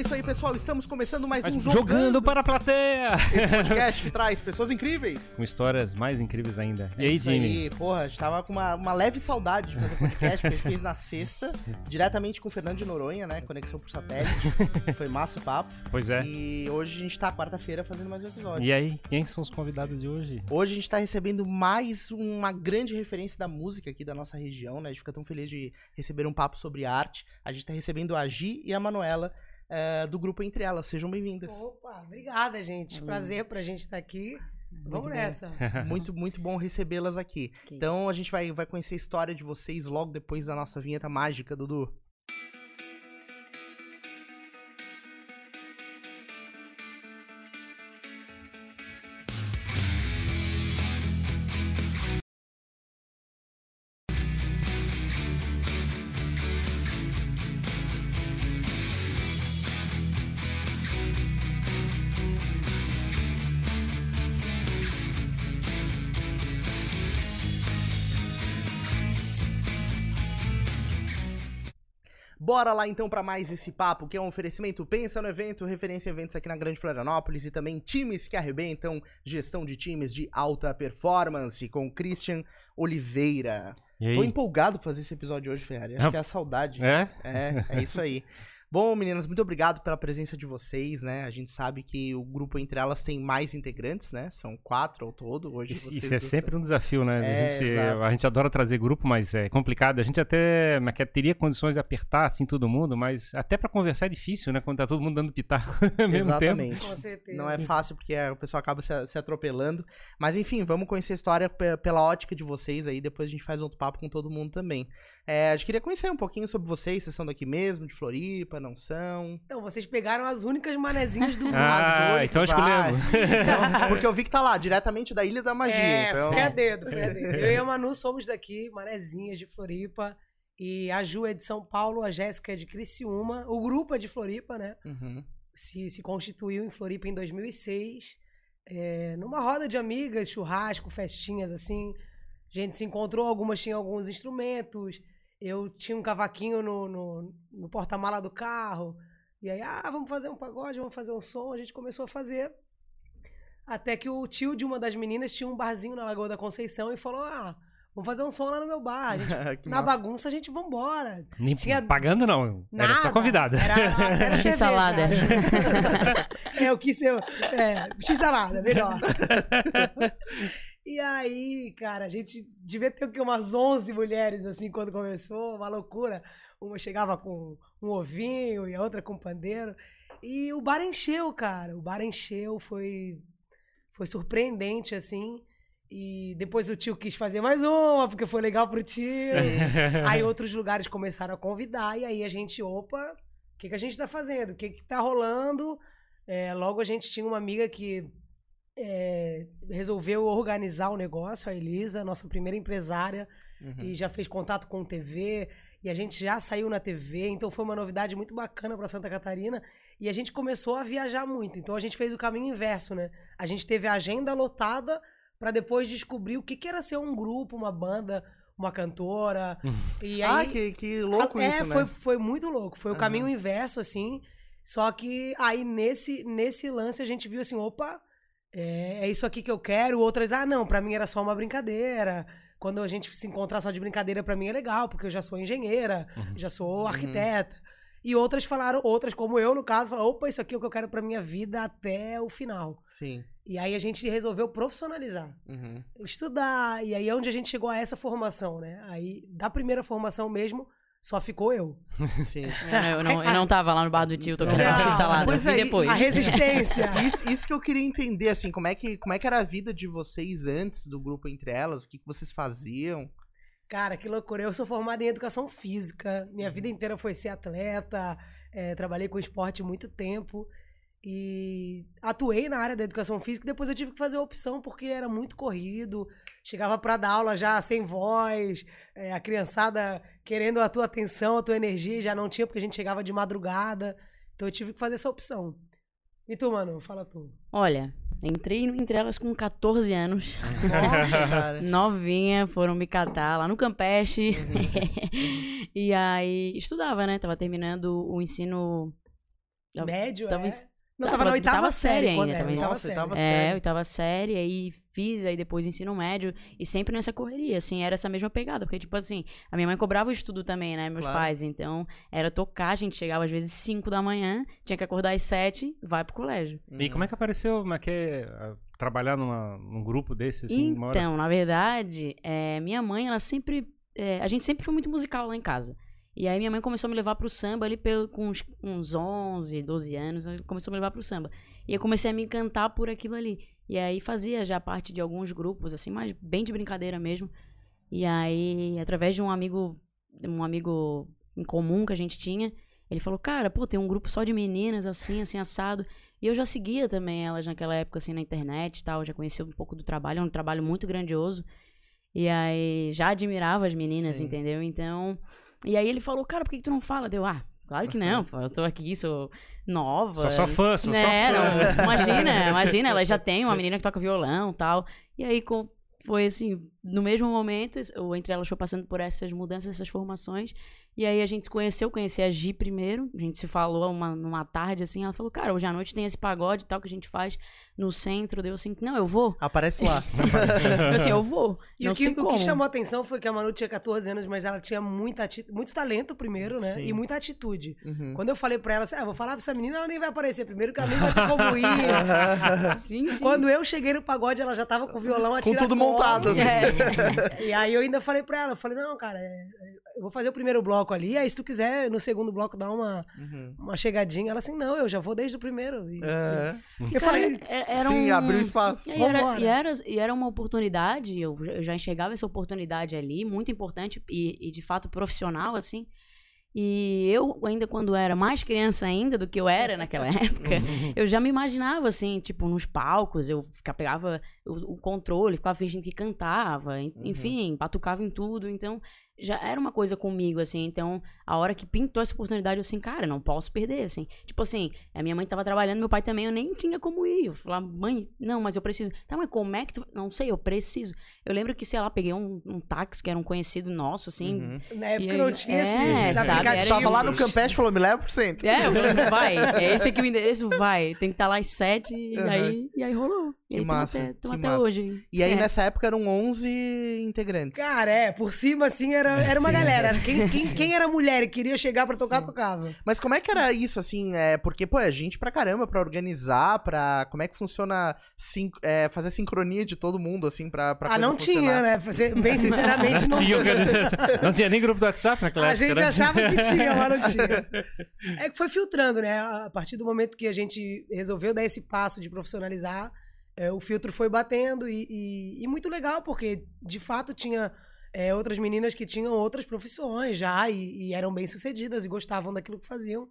isso aí, pessoal. Estamos começando mais um jogando, Jogando. para a plateia! Esse podcast que traz pessoas incríveis. Com histórias mais incríveis ainda. E É aí, Jimmy? Aí, porra, a gente tava com uma, uma leve saudade de fazer podcast, que a gente fez na sexta, diretamente com o Fernando de Noronha, né? Conexão por satélite. Foi massa o papo. Pois é. E hoje a gente tá quarta-feira fazendo mais um episódio. E aí, quem são os convidados de hoje? Hoje a gente tá recebendo mais uma grande referência da música aqui da nossa região, né? A gente fica tão feliz de receber um papo sobre arte. A gente tá recebendo a Gi e a Manuela eh, do grupo Entre Elas. Sejam bem-vindas. Opa, obrigada, gente. Prazer pra gente estar aqui. Vamos bom. nessa. Muito, muito bom recebê-las aqui. Que Então a gente vai, vai conhecer a história de vocês logo depois da nossa vinheta mágica, Dudu. Bora lá então para mais esse papo, que é um oferecimento Pensa no Evento, referência em eventos aqui na Grande Florianópolis e também times que arrebentam, gestão de times de alta performance com Christian Oliveira. Tô empolgado pra fazer esse episódio hoje, Ferrari. Acho que é a saudade. É? É, é isso aí. Bom, meninas, muito obrigado pela presença de vocês, né? A gente sabe que o grupo Entre Elas tem mais integrantes, né? São quatro ao todo. Hoje Isso, vocês isso é duas sempre um desafio, né? É, a, gente, a gente adora trazer grupo, mas é complicado. A gente até mas que teria condições de apertar assim todo mundo, mas até pra conversar é difícil, né? Quando tá todo mundo dando pitaco ao mesmo tempo. Exatamente. Com certeza. Não é fácil porque é, o pessoal acaba se, se atropelando. Mas enfim, vamos conhecer a história pe- pela ótica de vocês aí. Depois a gente faz outro papo com todo mundo também. É, a gente queria conhecer um pouquinho sobre vocês. Vocês são daqui mesmo, de Floripa, não são? Então, vocês pegaram as únicas manezinhas do mundo. Ah, então escolhemos. Então, porque eu vi que tá lá, diretamente da Ilha da Magia. é, então... foi a dedo, foi a dedo. Eu e a Manu somos daqui, manezinhas de Floripa. E a Ju é de São Paulo, a Jéssica é de Criciúma. O grupo é de Floripa, né? Uhum. Se, se constituiu em Floripa em 2006. é, numa roda de amigas, churrasco, festinhas, assim. A gente se encontrou, algumas tinham alguns instrumentos. Eu tinha um cavaquinho no, no, no porta-mala do carro. E aí, ah, vamos fazer um pagode, vamos fazer um som. A gente começou a fazer. Até que o tio de uma das meninas tinha um barzinho na Lagoa da Conceição e falou: ah, vamos fazer um som lá no meu bar. A gente, Que na massa. bagunça a gente vambora. Nem Tinha- pagando, não. Era só Nada. convidado. Era, era cerveja. X-salada. é, eu quis ser. É, X-salada, melhor. E aí, cara, a gente devia ter o quê? umas 11 mulheres, assim, quando começou, uma loucura. Uma chegava com um ovinho e a outra com pandeiro. E o bar encheu, cara. O bar encheu, foi, foi surpreendente, assim. E depois o tio quis fazer mais uma, porque foi legal pro tio. Aí outros lugares começaram a convidar, e aí a gente, opa, o que, que a gente tá fazendo? O que, que tá rolando? É, logo a gente tinha uma amiga que é, resolveu organizar o negócio, a Elisa, nossa primeira empresária, Uhum. e já fez contato com TV, e a gente já saiu na TV, então foi uma novidade muito bacana para Santa Catarina, e a gente começou a viajar muito. Então a gente fez o caminho inverso, né? A gente teve a agenda lotada para depois descobrir o que, que era ser um grupo, uma banda, uma cantora. E aí, Ah, que, que louco é, isso, né? foi, foi muito louco. Foi o caminho inverso, assim. Só que aí nesse, nesse lance a gente viu assim, opa, é, é isso aqui que eu quero. Outras, ah, não, pra mim era só uma brincadeira. Quando a gente se encontrar só de brincadeira, pra mim é legal, porque eu já sou engenheira, Uhum. já sou arquiteta. E outras falaram, outras como eu, no caso, falaram, opa, isso aqui é o que eu quero pra minha vida até o final. Sim. E aí a gente resolveu profissionalizar Uhum. estudar. E aí é onde a gente chegou a essa formação, né? Aí, da primeira formação mesmo, só ficou eu. Sim. Eu não, eu não tava lá no bar do tio tocando Não. X-salada. Pois eu é, e- depois. A resistência. Isso, isso que eu queria entender, assim, como é, que, como é que era a vida de vocês antes do grupo Entre Elas? O que, que vocês faziam? Cara, que loucura. Eu sou formada em educação física. Minha vida inteira foi ser atleta. é, trabalhei com esporte muito tempo. E atuei na área da educação física. Depois eu tive que fazer a opção porque era muito corrido. Chegava pra dar aula já sem voz. é, a criançada querendo a tua atenção, a tua energia. Já não tinha porque a gente chegava de madrugada. Então eu tive que fazer essa opção. E tu, mano? Fala tu. Olha, entrei entre elas com 14 anos. Nossa, cara. Novinha, foram me catar lá no Campeche. Uhum. e aí, estudava, né? Tava terminando o ensino Médio, tava é? Não, Ah, tava na tava- oitava tava série. série ainda é, também. oitava Nossa, série. É, oitava série, aí fiz, aí depois ensino médio, e sempre nessa correria, assim, era essa mesma pegada, porque, tipo assim, a minha mãe cobrava o estudo também, né, meus Claro. pais, então era tocar, a gente chegava às vezes 5 da manhã, tinha que acordar às 7, vai pro colégio. E como é que apareceu, como é que é, trabalhar numa, num grupo desse, assim? Então, na verdade, é, minha mãe, ela sempre. é, a gente sempre foi muito musical lá em casa. E aí minha mãe começou a me levar pro samba ali pelo, com uns, uns 11, 12 anos, começou a me levar pro samba. E eu comecei a me encantar por aquilo ali. E aí fazia já parte de alguns grupos, assim, mas bem de brincadeira mesmo. E aí, através de um amigo, um amigo em comum que a gente tinha, ele falou, cara, pô, tem um grupo só de meninas, assim, assim, assado. E eu já seguia também elas naquela época, assim, na internet e tal, já conhecia um pouco do trabalho, é um trabalho muito grandioso. E aí, já admirava as meninas, Sim. entendeu? Então, e aí ele falou, cara, por que, que tu não fala? Deu, ah, claro que não, pô, eu tô aqui, sou nova. Sou só fã, sou Né, só fã. não, imagina, imagina, ela já tem uma menina que toca violão e tal. E aí com- foi assim, no mesmo momento, o Entre Elas foi passando por essas mudanças, essas formações. E aí a gente se conheceu, conheci a Gi primeiro, a gente se falou uma, numa tarde assim, ela falou, cara, hoje à noite tem esse pagode e tal que a gente faz no centro. Deu assim, não, eu vou. Aparece lá. Eu assim, eu vou. E não o que, sei o como. que chamou a atenção foi que a Manu tinha 14 anos, mas ela tinha muita muito talento primeiro, né? Sim. E muita atitude. Uhum. Quando eu falei pra ela assim, ah, vou falar pra essa menina, ela nem vai aparecer. Primeiro que ela nem vai ter como ir. Sim, sim. Quando eu cheguei no pagode, ela já tava com o violão a Com tudo montado, assim. É. E aí eu ainda falei pra ela, eu falei, não, cara, é- é- eu vou fazer o primeiro bloco ali, aí se tu quiser, no segundo bloco, dar uma, Uhum. uma chegadinha. Ela assim, não, eu já vou desde o primeiro. E, É. e eu falei, Cara, era Sim, um... abriu espaço. E era, e, era, e era uma oportunidade, eu, eu já enxergava essa oportunidade ali, muito importante e, e de fato profissional, assim. E eu, ainda quando era mais criança ainda do que eu era naquela época, eu já me imaginava, assim, tipo, nos palcos, eu ficava, pegava o, o controle, ficava fingindo que cantava, en- enfim, batucava em tudo, então já era uma coisa comigo, assim, então a hora que pintou essa oportunidade, eu assim, cara, não posso perder, assim. Tipo assim, a minha mãe tava trabalhando, meu pai também, eu nem tinha como ir. Eu falava, mãe, não, mas eu preciso. Tá, mas como é que tu. Não sei, eu preciso. Eu lembro que, sei lá, peguei um, um táxi que era um conhecido nosso, assim. Uhum. na época E aí- não tinha é, esses sabe, aplicativos. era Tava lá no Campeche e falou, me leva pro centro. É, eu falei, vai, é esse aqui o endereço, vai. Tem que estar lá às sete, e, Uhum. aí, e aí rolou. E Que massa, até, que até massa. hoje. E aí, É. nessa época, eram 11 integrantes. Cara, é, por cima, assim, era, era uma Sim. galera. Quem, quem, quem era mulher e queria chegar pra tocar, tocava. Mas como é que era isso, assim? É, porque, pô, é gente pra caramba pra organizar, pra... Como é que funciona sin- é, fazer sincronia de todo mundo, assim, pra, pra ah, coisa não tinha, funcionar? né? Fazer- Bem sinceramente, não Tinha tinha. Não tinha nem grupo do WhatsApp naquela A época, gente né? achava que tinha, mas não tinha. É que foi filtrando, né? A partir do momento que a gente resolveu dar esse passo de profissionalizar, é, o filtro foi batendo e, e- e muito legal, porque de fato tinha é, outras meninas que tinham outras profissões já e, e eram bem sucedidas e gostavam daquilo que faziam.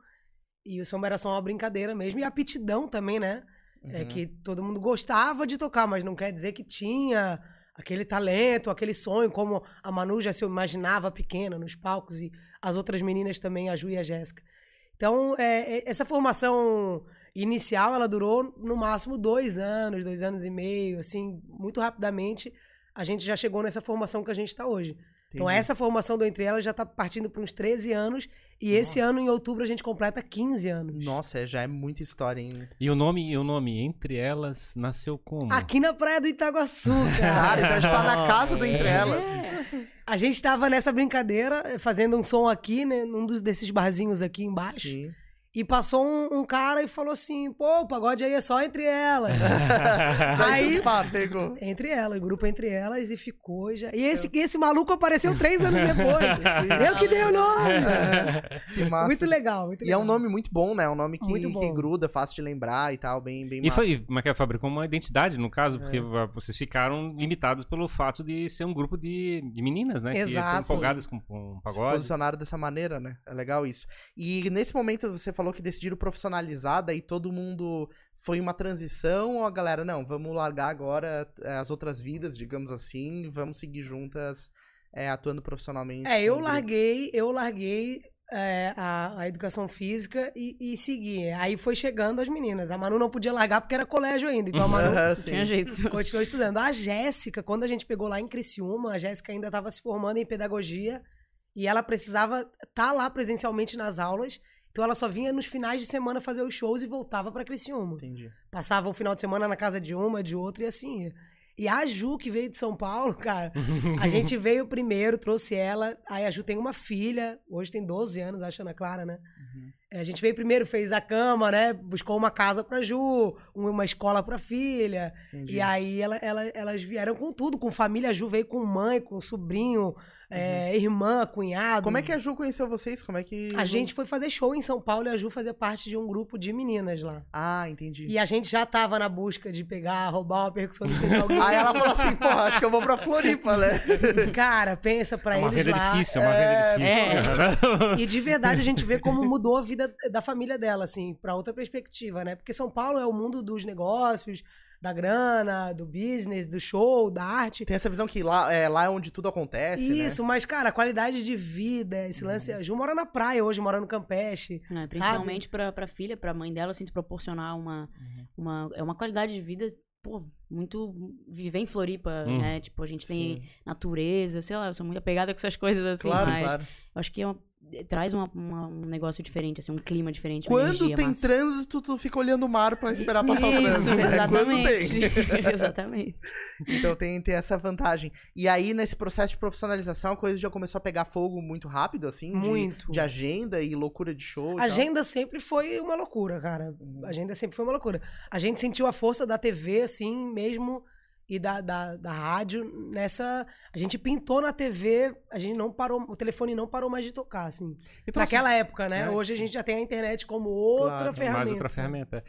E o samba era só uma brincadeira mesmo. E a aptidão também, né? É Uhum. que todo mundo gostava de tocar, mas não quer dizer que tinha aquele talento, aquele sonho, como a Manu já se imaginava pequena nos palcos e as outras meninas também, a Ju e a Jéssica. Então, é, é, essa formação inicial, ela durou no máximo dois anos, dois anos e meio, assim, muito rapidamente a gente já chegou nessa formação que a gente está hoje. Então, Entendi. essa formação do Entre Elas já está partindo para uns 13 anos e esse ano, em outubro, a gente completa 15 anos. Nossa, é, já é muita história, hein? E o nome, e o nome Entre Elas nasceu como? Aqui na praia do Itaguaçu, Cara, cara. então a gente tá na casa do Entre É. Elas. A gente tava nessa brincadeira, fazendo um som aqui, né? Num dos, desses barzinhos aqui embaixo. Sim. E passou um, um cara e falou assim: pô, o pagode aí é só entre elas. Aí, entre elas, o grupo entre elas, e ficou já. E esse, esse maluco apareceu três anos depois. Eu que dei o nome. É, que massa. Muito legal, muito E legal. é um nome muito bom, né? É um nome que, Muito que gruda, fácil de lembrar e tal, bem, bem E massa. foi, é que é, fabricou uma identidade, no caso, porque É. vocês ficaram limitados pelo fato de ser um grupo de, de meninas, né? Que Exato. estão empolgadas com, com Se pagode. posicionaram dessa maneira, né? É legal isso. E nesse momento você falou que decidiram profissionalizar, daí todo mundo foi uma transição ou a galera, não, vamos largar agora eh, as outras vidas, digamos assim, vamos seguir juntas eh, atuando profissionalmente. É, eu larguei, eu larguei é, a, a educação física e, e segui. Aí foi chegando as meninas. A Manu não podia largar porque era colégio ainda. Então a Manu Ah, tinha jeito. continuou estudando. A Jéssica, quando a gente pegou lá em Criciúma, a Jéssica ainda estava se formando em pedagogia e ela precisava estar lá presencialmente nas aulas. Então ela só vinha nos finais de semana fazer os shows e voltava pra Criciúma. Entendi. Passava o final de semana na casa de uma, de outra e assim. E a Ju, que veio de São Paulo, cara, a gente veio primeiro, trouxe ela. Aí a Ju tem uma filha, hoje tem 12 anos, acho, Ana Clara, né? É, A gente veio primeiro, fez a cama, né? Buscou uma casa pra Ju, uma escola pra filha. Entendi. E aí ela, ela- elas vieram com tudo, com família. A Ju veio com mãe, com sobrinho, é, irmã, cunhado. Como é que a Ju conheceu vocês? Como é que. A gente foi fazer show em São Paulo e a Ju fazia parte de um grupo de meninas lá. Ah, entendi. E a gente já tava na busca de pegar, roubar uma percussionista de alguém. Aí ela falou assim, pô, acho que eu vou pra Floripa, né? Cara, pensa pra É uma eles venda lá. difícil, é uma É, venda difícil. E de verdade a gente vê como mudou a vida da família dela, assim, pra outra perspectiva, né? Porque São Paulo é o mundo dos negócios, da grana, do business, do show, da arte. Tem essa visão que lá é, lá é onde tudo acontece, né? Isso, mas, cara, a qualidade de vida, esse lance. A Ju mora na praia hoje, mora no Campeche. né, principalmente pra, pra filha, pra mãe dela, assim, de proporcionar uma, uma, é uma qualidade de vida, pô, muito. Viver em Floripa, Hum. né? Tipo, a gente tem Sim. natureza, sei lá, eu sou muito apegada com essas coisas assim, Claro, mas claro. eu acho que é uma- traz uma- uma- um negócio diferente, assim, um clima diferente. Quando energia tem massa. trânsito, tu fica olhando o mar pra esperar passar o Isso, trânsito. né? Exatamente. tem. exatamente. Então tem, tem essa vantagem. E aí, nesse processo de profissionalização, a coisa já começou a pegar fogo muito rápido, assim? de- Muito. De, agenda e loucura de show. e tal? agenda sempre foi uma loucura, cara. A agenda sempre foi uma loucura. A gente sentiu a força da TV, assim, mesmo, e da, da, da rádio nessa. A gente pintou na TV, a gente não parou, o telefone não parou mais de tocar, assim. Então, Naquela época, né? É. Hoje a gente já tem a internet como outra Claro, ferramenta. Mais outra ferramenta.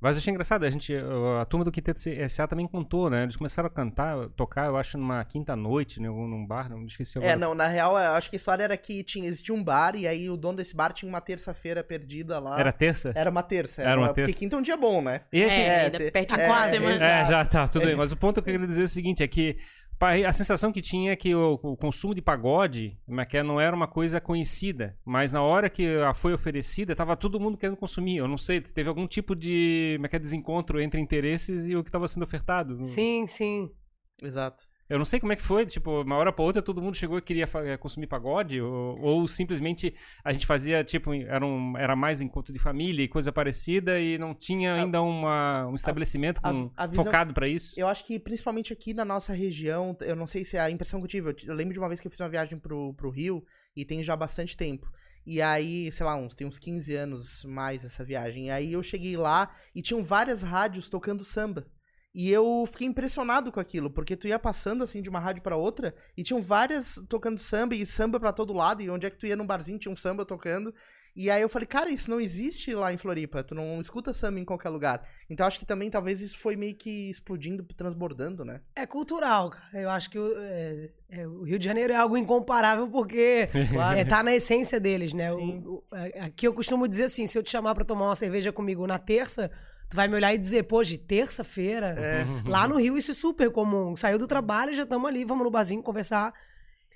Mas eu achei engraçado, a gente, a turma do Quinteto SA também contou, né? Eles começaram a cantar, tocar, eu acho, numa quinta noite, né? Num bar, não esqueci agora. É, não, na real, eu acho que a história era que tinha, existia um bar e aí o dono desse bar tinha uma terça-feira perdida lá. Era terça? Era uma terça. Era uma Porque terça. quinta é um dia bom, né? E a gente- É, é, ainda te- pertinho é, sim, semana. exato. É, já tá, tudo É. bem. Mas o ponto que eu queria dizer é o seguinte: é que a sensação que tinha é que o, o consumo de pagode não era uma coisa conhecida. Mas na hora que foi oferecida, tava todo mundo querendo consumir. Eu não sei, teve algum tipo de é é, desencontro entre interesses e o que estava sendo ofertado. Sim, sim. Exato. Eu não sei como é que foi, tipo, uma hora pra outra todo mundo chegou e queria eh, consumir pagode, ou, ou simplesmente a gente fazia, tipo, era, um, era mais encontro de família e coisa parecida e não tinha ainda uma, um estabelecimento a- com- a visão- focado pra isso. Eu acho que principalmente aqui na nossa região, eu não sei se é a impressão que eu tive. Eu, eu lembro de uma vez que eu fiz uma viagem pro, pro Rio e tem já bastante tempo. E aí, sei lá, uns, tem uns 15 anos mais essa viagem. E aí eu cheguei lá e tinham várias rádios tocando samba. E eu fiquei impressionado com aquilo, porque tu ia passando assim de uma rádio pra outra e tinham várias tocando samba e samba pra todo lado. E onde é que tu ia num barzinho tinha um samba tocando. E aí eu falei, cara, isso não existe lá em Floripa. Tu não escuta samba em qualquer lugar. Então acho que também talvez isso foi meio que explodindo, transbordando, né? É cultural, cara. Eu acho que o, é- é, o Rio de Janeiro é algo incomparável porque é, tá na essência deles, né? O- o- aqui eu costumo dizer assim: se eu te chamar pra tomar uma cerveja comigo na terça, tu vai me olhar e dizer, pô, de terça-feira. É. Lá no Rio isso é super comum. Saiu do trabalho, já estamos ali, vamos no barzinho conversar.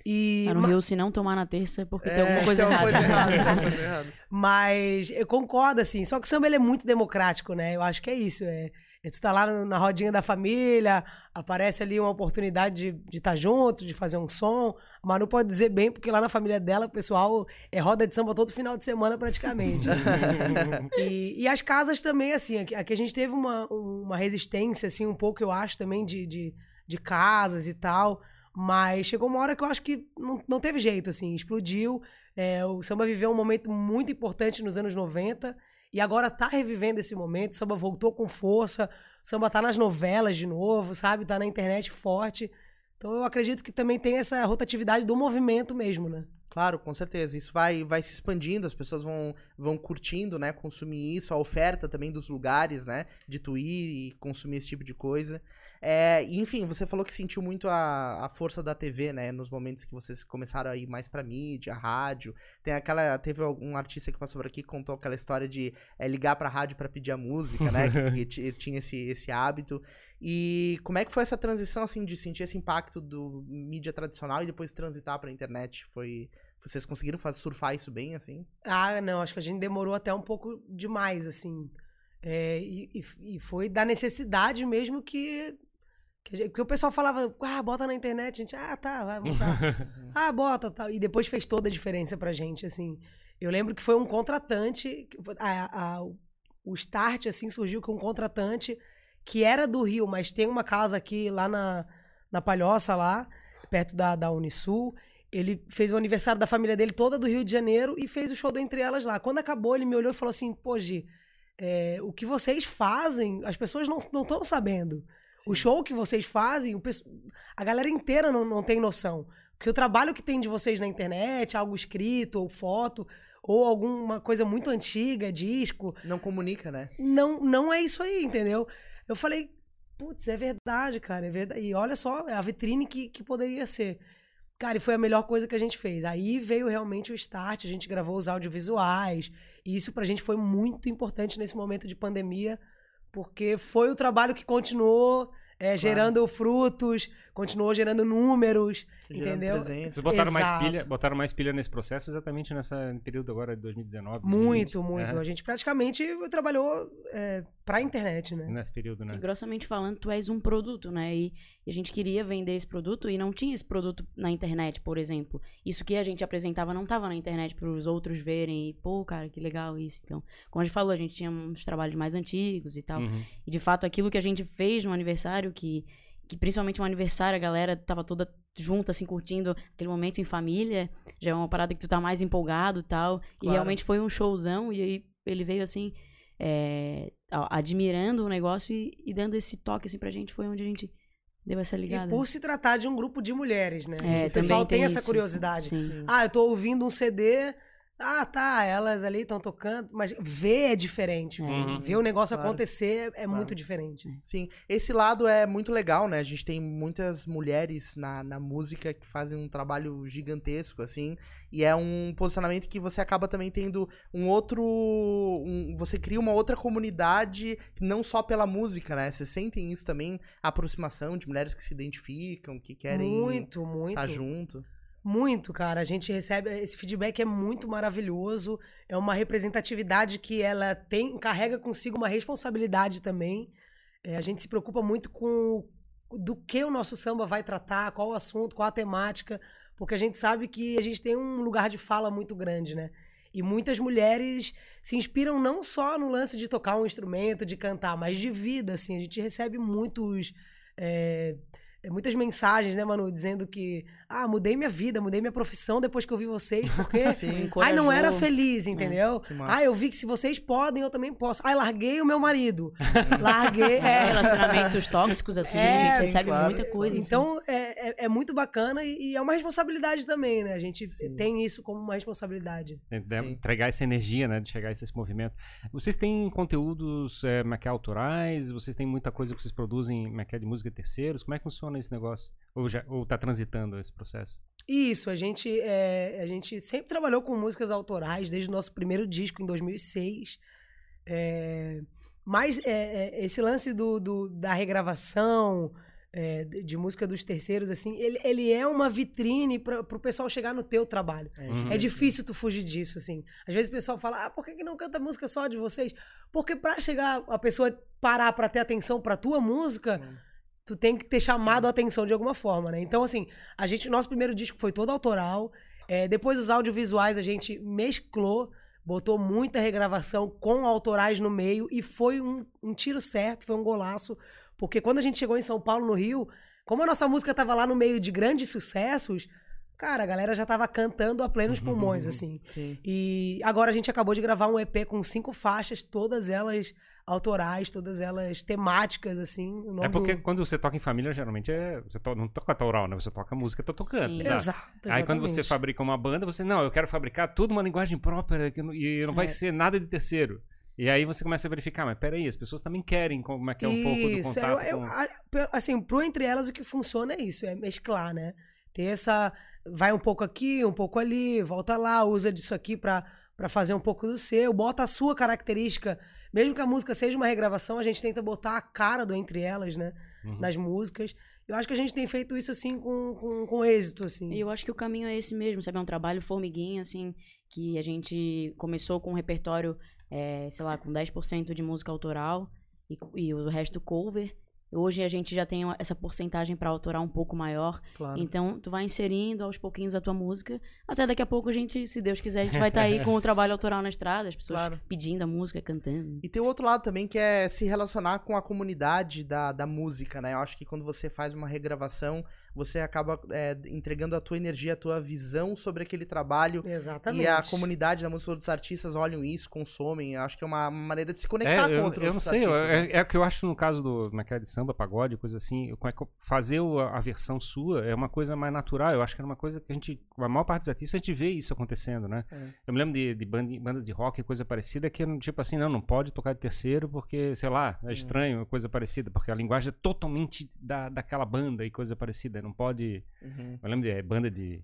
E, Lá no Sim, se não tomar na terça é porque tem É, alguma coisa tem errada. alguma coisa errada. tem alguma coisa errada. Mas eu concordo, assim. Só que o samba ele é muito democrático, né? Eu acho que é isso. É, é tu tá lá no- na rodinha da família, aparece ali uma oportunidade de estar junto, de fazer um som. A Manu pode dizer bem, porque lá na família dela, o pessoal é roda de samba todo final de semana, praticamente. e, e as casas também, assim. Aqui, aqui a gente teve uma, uma resistência, assim, um pouco, eu acho, também, de, de, de casas e tal. Mas chegou uma hora que eu acho que não, não teve jeito, assim. Explodiu. É, o samba viveu um momento muito importante nos anos 90 e agora tá revivendo esse momento. O samba voltou com força, o samba tá nas novelas de novo, sabe? Tá na internet forte. Então eu acredito que também tem essa rotatividade do movimento mesmo, né? Claro, com certeza. Isso vai, vai se expandindo, as pessoas vão, vão curtindo, né? Consumir isso, a oferta também dos lugares, né? De tu ir e consumir esse tipo de coisa. É, enfim, você falou que sentiu muito a, a força da TV, né? Nos momentos que vocês começaram a ir mais pra mídia, rádio. Tem aquela. Teve algum artista que passou por aqui que contou aquela história de é, ligar pra rádio pra pedir a música, né? que, que ti- tinha esse, esse hábito. E como é que foi essa transição, assim, de sentir esse impacto do mídia tradicional e depois transitar pra internet? Foi. Vocês conseguiram fazer, surfar isso bem, assim? Ah, não, acho que a gente demorou até um pouco demais, assim. É, e, e- foi da necessidade mesmo que. Que, gente- que o pessoal falava, ah, bota na internet, a gente, ah, tá, vai botar. ah, bota, tal. E depois fez toda a diferença pra gente, assim. Eu lembro que foi um contratante, a, a, o start, assim, surgiu com um contratante que era do Rio, mas tem uma casa aqui lá na, na Palhoça, lá, perto da, da Unisul. Ele fez o aniversário da família dele toda do Rio de Janeiro e fez o show do Entre Elas lá. Quando acabou, ele me olhou e falou assim: Pô, Gi, é, o que vocês fazem, as pessoas não estão sabendo. Sim. O show que vocês fazem, o, a galera inteira não, não tem noção. Porque o trabalho que tem de vocês na internet, algo escrito ou foto, ou alguma coisa muito antiga, disco. Não comunica, né? Não, não é isso aí, entendeu? Eu falei, putz, é verdade, cara, é verdade. E olha só a vitrine que, que poderia ser. Cara, e foi a melhor coisa que a gente fez. Aí veio realmente o start, a gente gravou os audiovisuais. E isso pra gente foi muito importante nesse momento de pandemia, porque foi o trabalho que continuou é, claro. gerando frutos, continuou gerando números, gerando entendeu? Presença. Vocês botaram mais, pilha, botaram mais pilha nesse processo exatamente nesse período agora de 2019? Muito, 2020. muito. É. A gente praticamente trabalhou é, pra internet, né? Nesse período, né? E, grossamente falando, tu és um produto, né? E, e, a gente queria vender esse produto e não tinha esse produto na internet, por exemplo. Isso que a gente apresentava não estava na internet para os outros verem e, pô, cara, que legal isso. Então, como a gente falou, a gente tinha uns trabalhos mais antigos e tal. Uhum. E, de fato, aquilo que a gente fez no aniversário, que que principalmente um aniversário, a galera tava toda junto, assim, curtindo aquele momento em família. Já é uma parada que tu tá mais empolgado e tal. Claro. E realmente foi um showzão. E aí ele veio, assim, é, admirando o negócio e, e, dando esse toque, assim, pra gente. Foi onde a gente deu essa ligada. E por se tratar de um grupo de mulheres, né? É, o pessoal tem, tem essa curiosidade. Sim. Ah, eu tô ouvindo um CD ah, tá, elas ali estão tocando, mas ver é diferente. Uhum. Ver o negócio claro. acontecer é claro. muito diferente. Sim, esse lado é muito legal, né? A gente tem muitas mulheres na, na música que fazem um trabalho gigantesco, assim, e é um posicionamento que você acaba também tendo um outro. Um, você cria uma outra comunidade, não só pela música, né? Vocês sentem isso também, a aproximação de mulheres que se identificam, que querem muito, muito. estar junto. Muito, cara. A gente recebe esse feedback é muito maravilhoso. É uma representatividade que ela tem, carrega consigo uma responsabilidade também. É, a gente se preocupa muito com do que o nosso samba vai tratar, qual o assunto, qual a temática, porque a gente sabe que a gente tem um lugar de fala muito grande, né? E muitas mulheres se inspiram não só no lance de tocar um instrumento, de cantar, mas de vida, assim. A gente recebe muitos é, muitas mensagens, né, Manu, dizendo que ah, mudei minha vida, mudei minha profissão depois que eu vi vocês, porque Sim, ai não era feliz, entendeu? É, ah, eu vi que se vocês podem, eu também posso. Ai, larguei o meu marido. larguei, é. relacionamentos tóxicos assim, é, a gente recebe claro. muita coisa. Então, é, é, é, muito bacana e, e, é uma responsabilidade também, né? A gente Sim. tem isso como uma responsabilidade. Entregar essa energia, né, de chegar a esse movimento. Vocês têm conteúdos é, é autorais? Vocês têm muita coisa que vocês produzem, é de música de terceiros? Como é que funciona esse negócio? Ou, já, ou tá transitando esse processo? Isso, a gente, é, a gente sempre trabalhou com músicas autorais, desde o nosso primeiro disco em 2006. É, mas é, é, esse lance do, do da regravação, é, de música dos terceiros, assim, ele, ele é uma vitrine para o pessoal chegar no teu trabalho. É, uhum. é difícil tu fugir disso, assim. Às vezes o pessoal fala, ah, por que, que não canta música só de vocês? Porque para chegar a pessoa parar para ter atenção para tua música, uhum tu tem que ter chamado a atenção de alguma forma, né? Então, assim, a gente, nosso primeiro disco foi todo autoral. É, depois os audiovisuais a gente mesclou, botou muita regravação com autorais no meio e foi um, um tiro certo, foi um golaço. Porque quando a gente chegou em São Paulo, no Rio, como a nossa música tava lá no meio de grandes sucessos, cara, a galera já tava cantando a plenos pulmões, assim. Sim. E agora a gente acabou de gravar um EP com cinco faixas, todas elas autorais, todas elas temáticas, assim. é porque do... quando você toca em família, geralmente é, você to... não toca autoral, né? Você toca música, tá tocando. Exato, Aí quando você fabrica uma banda, você, não, eu quero fabricar tudo uma linguagem própria e não vai é. ser nada de terceiro. E aí você começa a verificar, mas peraí, as pessoas também querem como é que é um isso, pouco do contato eu, eu, com... Assim, pro Entre Elas o que funciona é isso, é mesclar, né? Ter essa... Vai um pouco aqui, um pouco ali, volta lá, usa disso aqui pra fazer um pouco do seu, bota a sua característica mesmo que a música seja uma regravação, a gente tenta botar a cara do entre elas, né? Uhum. Nas músicas. Eu acho que a gente tem feito isso, assim, com, com, com êxito, assim. E eu acho que o caminho é esse mesmo, sabe? É um trabalho formiguinha, assim, que a gente começou com um repertório, é, sei lá, com 10% de música autoral e, e o resto cover. Hoje a gente já tem essa porcentagem para autorar um pouco maior. Claro. Então, tu vai inserindo aos pouquinhos a tua música. Até daqui a pouco a gente, se Deus quiser, a gente vai estar aí com o trabalho autoral na estrada, as pessoas Claro. pedindo a música, cantando. E tem o outro lado também que é se relacionar com a comunidade da, da música, né? Eu acho que quando você faz uma regravação, você acaba é, entregando a tua energia, a tua visão sobre aquele trabalho. Exatamente. E a comunidade da música, outros artistas olham isso, consomem. Eu acho que é uma maneira de se conectar É, com eu, outros eu não sei, artistas. eu- né? é, é o que eu acho no caso do como é é, de samba, pagode, coisa assim, como é fazer a versão sua é uma coisa mais natural. Eu acho que era uma coisa que a gente, a maior parte dos artistas, a gente vê isso acontecendo, né? É. Eu me lembro de, de band- bandas de rock e coisa parecida que eram tipo assim, não, não pode tocar de terceiro porque, sei lá, é estranho, coisa parecida, porque a linguagem é totalmente da, daquela banda e coisa parecida, não pode... Uhum. Eu lembro de é, banda de.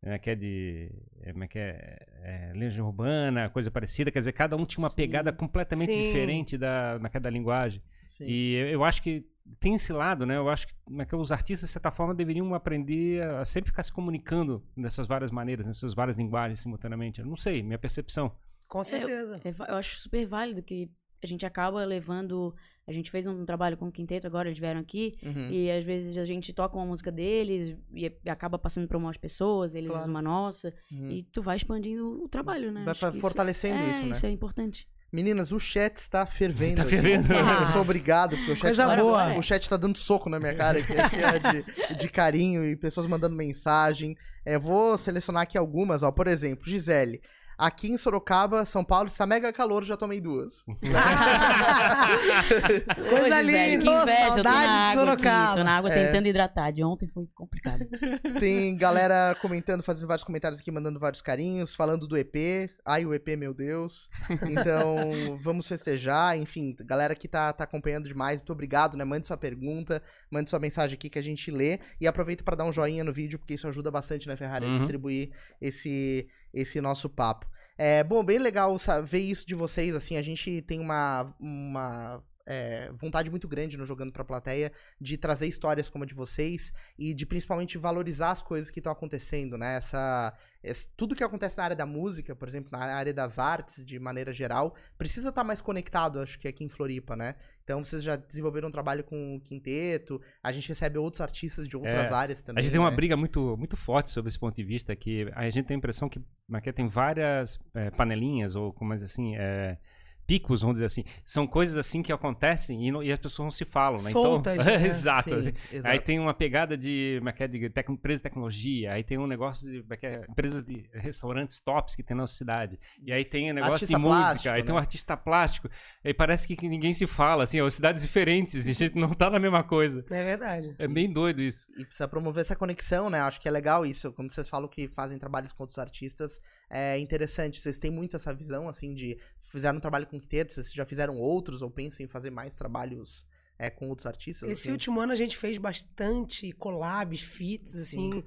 Como é que é de. é, Como é que é? é Legião Urbana, coisa parecida. Quer dizer, cada um tinha uma Sim. pegada completamente Sim. diferente da, na cada linguagem. Sim. E eu, eu acho que tem esse lado, né? Eu acho que, é que os artistas, de certa forma, deveriam aprender a sempre ficar se comunicando dessas várias maneiras, nessas várias linguagens simultaneamente. Eu não sei, minha percepção. Com certeza. É va- eu acho super válido que a gente acaba levando. A gente fez um trabalho com o quinteto agora, eles vieram aqui. Uhum. E às vezes a gente toca uma música deles e acaba passando para umas pessoas, eles Claro. usam uma nossa. Uhum. E tu vai expandindo o trabalho, né? Vai Acho fortalecendo é, isso, né? Isso é importante. Meninas, o chat está fervendo. Tá aqui. fervendo. Eu sou obrigado, porque o chat, Coisa tá, boa. O chat tá dando soco na minha cara, que é de, de carinho e pessoas mandando mensagem. É, vou selecionar aqui algumas, ó. Por exemplo, Gisele. Aqui em Sorocaba, São Paulo, está mega calor, já tomei duas. Coisa linda, que inveja, eu tô na saudade de água aqui, Sorocaba. tô na água É. tentando hidratar. De ontem foi complicado. Tem galera comentando, fazendo vários comentários aqui, mandando vários carinhos, falando do EP. Ai, o EP, meu Deus. Então, vamos festejar. Enfim, galera que tá, tá acompanhando demais, muito obrigado, né? Mande sua pergunta, mande sua mensagem aqui que a gente lê. E aproveita para dar um joinha no vídeo, porque isso ajuda bastante, né, Ferrari, a Uhum. distribuir esse, esse nosso papo. É, bom, bem legal ver isso de vocês, assim, a gente tem uma, uma é, vontade muito grande no Jogando Pra Plateia de trazer histórias como a de vocês e de principalmente valorizar as coisas que estão acontecendo, né? Essa, esse- tudo que acontece na área da música, por exemplo, na área das artes, de maneira geral, precisa estar mais conectado, acho que aqui em Floripa, né? Então vocês já desenvolveram um trabalho com o quinteto, a gente recebe outros artistas de outras É, áreas também. A gente tem uma né? briga muito, muito forte sobre esse ponto de vista, que a gente tem a impressão que aqui tem várias é, panelinhas, ou como é assim, é, picos, vamos dizer assim. São coisas assim que acontecem e, não- e as pessoas não se falam, né? Soltas, então, né? Exato. Sim, assim. exato. Aí tem uma pegada de, como é que é, de tec- empresa de tecnologia, aí tem um negócio de como é que é, empresas de restaurantes tops que tem na nossa cidade. E aí tem um negócio Artista de música, plástico, aí tem um né? artista plástico. Aí parece que, que ninguém se fala, assim, ó, cidades diferentes, e a gente não tá na mesma coisa. É verdade. É bem doido isso. E precisa promover essa conexão, né? Acho que é legal isso. Quando vocês falam que fazem trabalhos com outros artistas, é interessante. Vocês têm muito essa visão, assim, de fizeram um trabalho com quinteto, vocês já fizeram outros ou pensam em fazer mais trabalhos é, com outros artistas? Esse assim? último ano a gente fez bastante collabs, feats, assim,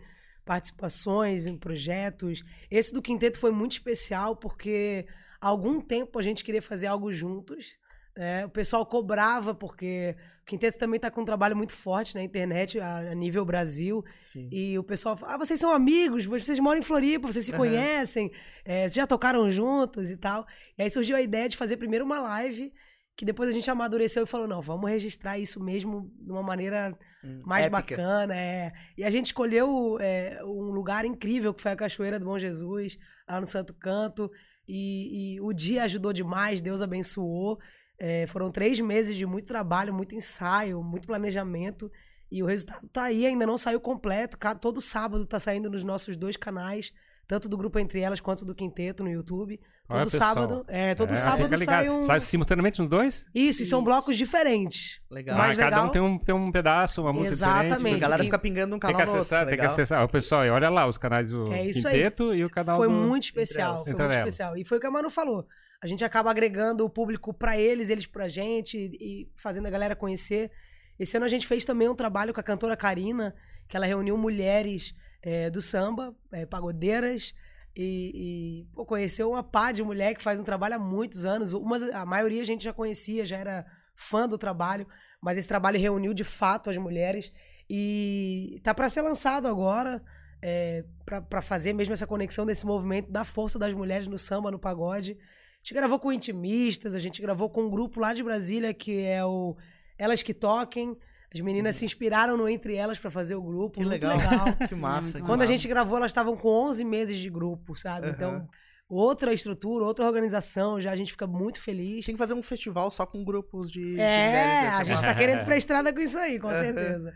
participações em projetos. Esse do quinteto foi muito especial porque há algum tempo a gente queria fazer algo juntos. né? O pessoal cobrava porque o quinteto também está com um trabalho muito forte na internet a, a nível Brasil. Sim. E o pessoal fala, ah, vocês são amigos, vocês moram em Floripa, vocês se Aham. conhecem, é, vocês já tocaram juntos e tal. E aí surgiu a ideia de fazer primeiro uma live, que depois a gente amadureceu e falou, não, vamos registrar isso mesmo de uma maneira Hum, mais épica. bacana. É. E a gente escolheu é, um lugar incrível, que foi a Cachoeira do Bom Jesus, lá no Santo Canto. E, e o dia ajudou demais, Deus abençoou. É, foram três meses de muito trabalho, muito ensaio, muito planejamento. E o resultado tá aí, ainda não saiu completo. Todo sábado tá saindo nos nossos dois canais, tanto do grupo Entre Elas quanto do Quinteto no YouTube. Olha, Todo pessoal. sábado. É, todo É, sábado sai um. Sai simultaneamente nos dois? Isso, e são Isso. blocos diferentes. Legal. O mais ah, cada legal- um tem um, tem um pedaço, uma música Exatamente. diferente. A galera Sim. fica pingando um Tem canal que no acessar, outro. tem que legal. acessar. Ô, pessoal, e olha lá os canais do É isso aí. Quinteto e o canal foi do... muito especial, foi muito especial. E foi o que a Manu falou. A gente acaba agregando o público pra eles, eles pra gente e fazendo a galera conhecer. Esse ano a gente fez também um trabalho com a cantora Karina, que ela reuniu mulheres é, do samba, é, pagodeiras, e, e, pô, conheceu uma pá de mulher que faz um trabalho há muitos anos. Umas, a maioria a gente já conhecia, já era fã do trabalho, mas esse trabalho reuniu de fato as mulheres e tá para ser lançado agora é, para fazer mesmo essa conexão desse movimento da força das mulheres no samba, no pagode. A gente gravou com intimistas, a gente gravou com um grupo lá de Brasília que é o elas que toquem. As meninas se inspiraram no Entre Elas pra fazer o grupo. Que muito legal. legal. Que massa. muito que Quando a massa. gente gravou, elas estavam com 11 meses de grupo, sabe? Aham. Então, outra estrutura, outra organização, já a gente fica muito feliz. Tem que fazer um festival só com grupos de. É, a gente massa. tá querendo ir pra estrada com isso aí, com certeza.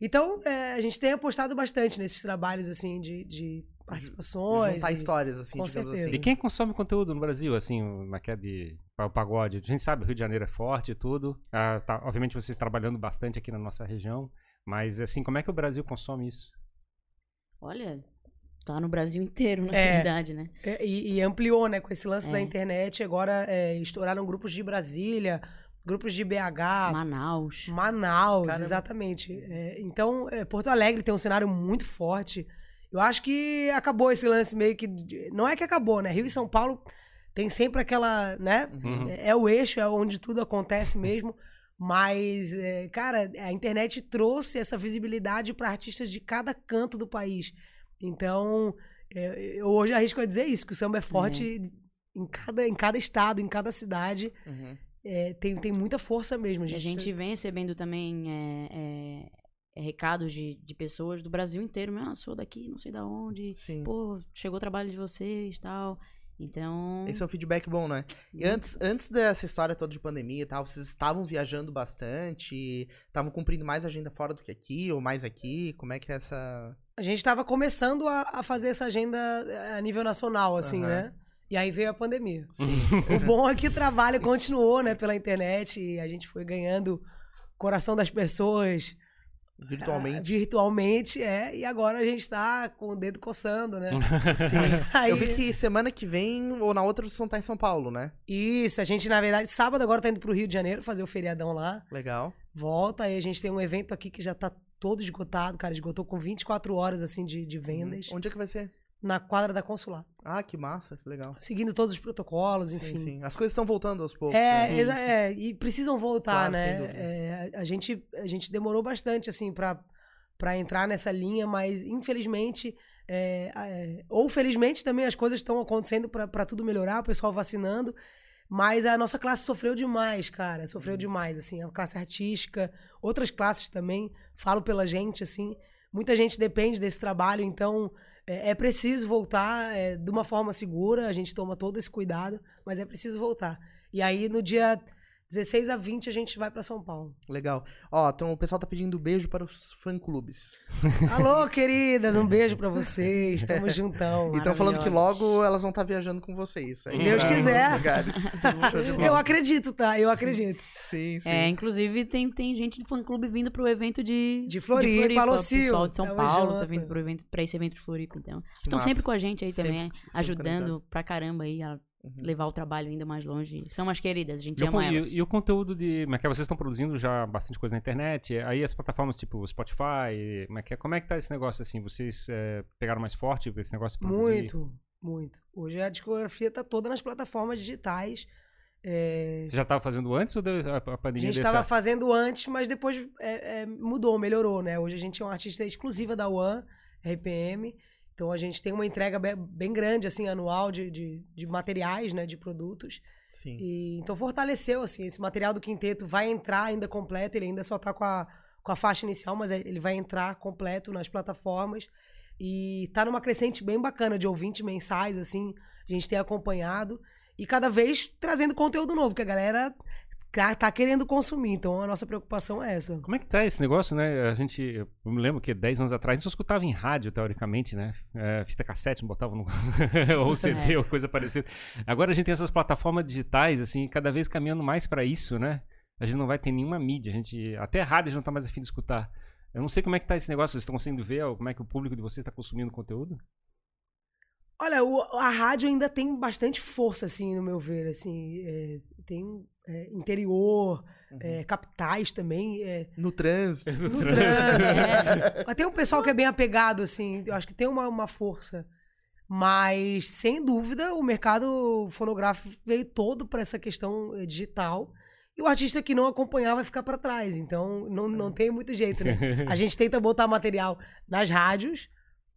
Então, é, a gente tem apostado bastante nesses trabalhos, assim, de, de participações. Juntar e- histórias, assim, com digamos certeza. E assim. quem consome conteúdo no Brasil, assim, uma que é de o pagode? A gente sabe, o Rio de Janeiro é forte e tudo. Ah, tá, obviamente vocês trabalhando bastante aqui na nossa região. Mas, assim, como é que o Brasil consome isso? Olha, tá no Brasil inteiro, na É. verdade, né? É, e, e ampliou, né? Com esse lance da É. internet, agora é, estouraram grupos de Brasília, grupos de BH, Manaus. Manaus, Caramba. exatamente. É, então, é, Porto Alegre tem um cenário muito forte. Eu acho que acabou esse lance meio que. Não é que acabou, né? Rio e São Paulo tem sempre aquela, né? Uhum. É, é o eixo, é onde tudo acontece mesmo. Mas, é, cara, a internet trouxe essa visibilidade para artistas de cada canto do país. Então, é, eu hoje arrisco a dizer isso, que o samba é forte em, cada, em cada estado, em cada cidade. Uhum. É, tem, tem muita força mesmo. E a gente vem recebendo também é, é, recados de, de pessoas do Brasil inteiro. Ah, sou daqui, não sei da onde. Sim. Pô, chegou o trabalho de vocês tal. Então. Esse é um feedback bom, né? E antes, antes dessa história toda de pandemia e tal, vocês estavam viajando bastante? Estavam cumprindo mais agenda fora do que aqui, ou mais aqui? Como é que é essa. A gente estava começando a, a fazer essa agenda eh, a nível nacional, assim, Aham. né? E aí veio a pandemia. Sim. O bom é que o trabalho continuou, né, pela internet e a gente foi ganhando o coração das pessoas ah, Virtualmente. virtualmente, é. E agora a gente tá com o dedo coçando, né? Sim. Aí- Eu vi que semana que vem ou na outra vocês vão estar em São Paulo, né? Isso, a gente, na verdade, sábado agora tá indo pro Rio de Janeiro fazer o feriadão lá. Legal. Volta, aí a gente tem um evento aqui que já tá todo esgotado, cara. Esgotou com 24 horas, assim, de, de vendas. Onde é que vai ser? Na quadra da Consular. Ah, que massa, que legal. Seguindo todos os protocolos, Sim, enfim. sim. As coisas estão voltando aos poucos. É, né? exa- é, e precisam voltar, Claro, né? É, a, gente, a gente demorou bastante, assim, pra entrar nessa linha, mas infelizmente, é, é, ou felizmente também as coisas estão acontecendo pra tudo melhorar, o pessoal vacinando, mas a nossa classe sofreu demais, cara, Uhum. sofreu demais, assim, a classe artística, outras classes também, falo pela gente, assim, muita gente depende desse trabalho, então é, é preciso voltar é, de uma forma segura, a gente toma todo esse cuidado, mas é preciso voltar. E aí, no dia 16 a 20, a gente vai pra São Paulo. Legal. Ó, então o pessoal tá pedindo beijo para os fã-clubes. Alô, queridas, um beijo pra vocês. Tamo juntão. E estão falando que logo elas vão estar viajando com vocês. aí Deus quiser. de. Eu acredito, tá? Eu acredito. Sim, sim. É, inclusive tem, tem gente do fã clube vindo pro evento de, De Floripa, alô, O Sil, pessoal de São tamo Paulo tá vindo pro evento, pra esse evento de Floripa, então. Que Estão massa. sempre com a gente aí Sempre- também, sempre ajudando pra caramba aí a Uhum. levar o trabalho ainda mais longe. São umas queridas, a gente E o, ama e- elas. e o conteúdo de. Como é que é? vocês estão produzindo já bastante coisa na internet? Aí as plataformas tipo Spotify, como é que, é? Como é que tá esse negócio assim? Vocês é, pegaram mais forte esse negócio de produzir? Muito, muito. Hoje a discografia tá toda nas plataformas digitais. É, Você já estava fazendo antes ou deu a, a A pandemia gente estava fazendo antes, mas depois é, é, mudou, melhorou, né? Hoje a gente é uma artista exclusiva da One, RPM. Então a gente tem uma entrega be- bem grande, assim, anual de, de, de materiais, né? De produtos. Sim. E, então fortaleceu, assim, esse material do quinteto vai entrar ainda completo, ele ainda só tá com a, com a faixa inicial, mas ele vai entrar completo nas plataformas. E tá numa crescente bem bacana de ouvintes mensais, assim, a gente tem acompanhado. E cada vez trazendo conteúdo novo, que a galera tá, tá querendo consumir. Então a nossa preocupação é essa. Como é que tá esse negócio, né? A gente, eu me lembro que 10 anos atrás a gente só escutava em rádio, teoricamente, né? É, fita cassete, não botava no. ou CD É. ou coisa parecida. Agora a gente tem essas plataformas digitais, assim, cada vez caminhando mais pra isso, né? A gente não vai ter nenhuma mídia, a gente. Até rádio a gente não tá mais afim de escutar. Eu não sei como é que tá esse negócio, vocês estão conseguindo ver como é que o público de vocês está consumindo conteúdo? Olha, o- a rádio ainda tem bastante força, assim, no meu ver, assim, é, tem é, interior, é, capitais também, é, No trânsito. no trânsito. trânsito. É. Mas tem um pessoal que é bem apegado, assim, eu acho que tem uma, uma força. Mas, sem dúvida, o mercado fonográfico veio todo para essa questão digital. E o artista que não acompanhar vai ficar para trás. Então, não, não tem muito jeito, né? A gente tenta botar material nas rádios,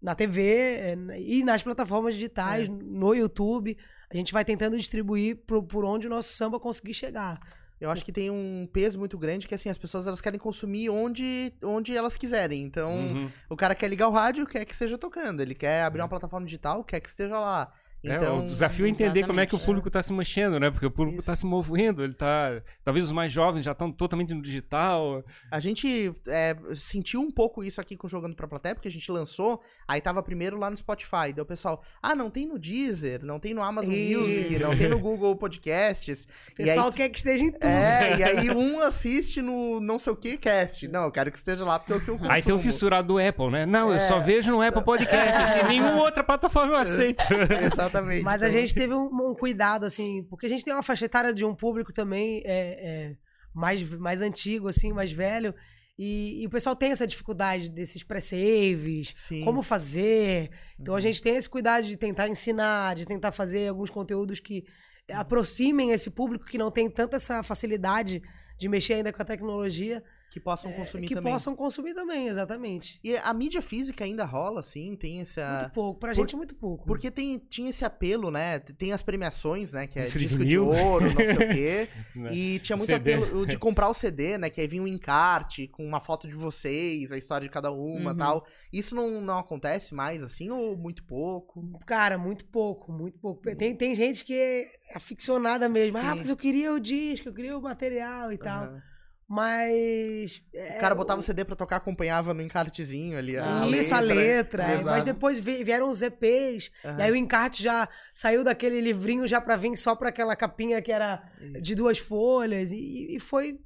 na TV eh, e nas plataformas digitais, no YouTube. A gente vai tentando distribuir pro- por onde o nosso samba conseguir chegar. Eu acho que tem um peso muito grande que assim, as pessoas elas querem consumir onde, onde elas quiserem. Então, Uhum. o cara quer ligar o rádio, quer que esteja tocando. Ele quer abrir uma plataforma digital, quer que esteja lá. É, Então, o desafio é entender como é que o público está se mexendo, né? Porque o público está se movendo, ele tá. Talvez os mais jovens já estão totalmente no digital. A gente é, sentiu um pouco isso aqui com Jogando Pra Plateia, porque a gente lançou, aí tava primeiro lá no Spotify. Daí o pessoal, ah, não tem no Deezer, não tem no Amazon Isso. Music, não tem no Google Podcasts. O pessoal e aí, quer que esteja em tudo. É, e aí um assiste no não sei o que cast. Não, eu quero que esteja lá porque é o que eu consumo. Aí tem o fissurado do Apple, né? Não, eu É. só vejo no Apple Podcast. Assim, nenhuma outra plataforma eu aceito. Exatamente. Mas a gente teve um, um cuidado, assim, porque a gente tem uma faixa etária de um público também é, é, mais, mais antigo, assim, mais velho. E, e o pessoal tem essa dificuldade desses pré-saves, como fazer. Então Uhum. a gente tem esse cuidado de tentar ensinar, de tentar fazer alguns conteúdos que aproximem esse público que não tem tanta essa facilidade de mexer ainda com a tecnologia, que possam consumir É, que também. possam consumir também, exatamente. E a mídia física ainda rola, assim, tem essa. Muito pouco. Pra por- gente, muito pouco. Porque tem, tinha esse apelo, né? Tem as premiações, né? Que é Disco de disco de vinil. ouro, não sei o quê. Né? E tinha muito CD. apelo de comprar o CD, né? Que aí vinha um encarte com uma foto de vocês, a história de cada uma e Uhum. tal. Isso não, não acontece mais, assim, ou muito pouco? Cara, muito pouco, muito pouco. Tem, tem gente que é aficionada mesmo. Ah, Sim. mas eu queria o disco, eu queria o material e tal. Mas. é, O cara botava o CD pra tocar, acompanhava no encartezinho ali. Ah, Isso, a letra. é, mas depois vi- vieram os EPs. Aham. E aí o encarte já saiu daquele livrinho já pra vir só pra aquela capinha que era Isso. de duas folhas. E, e foi,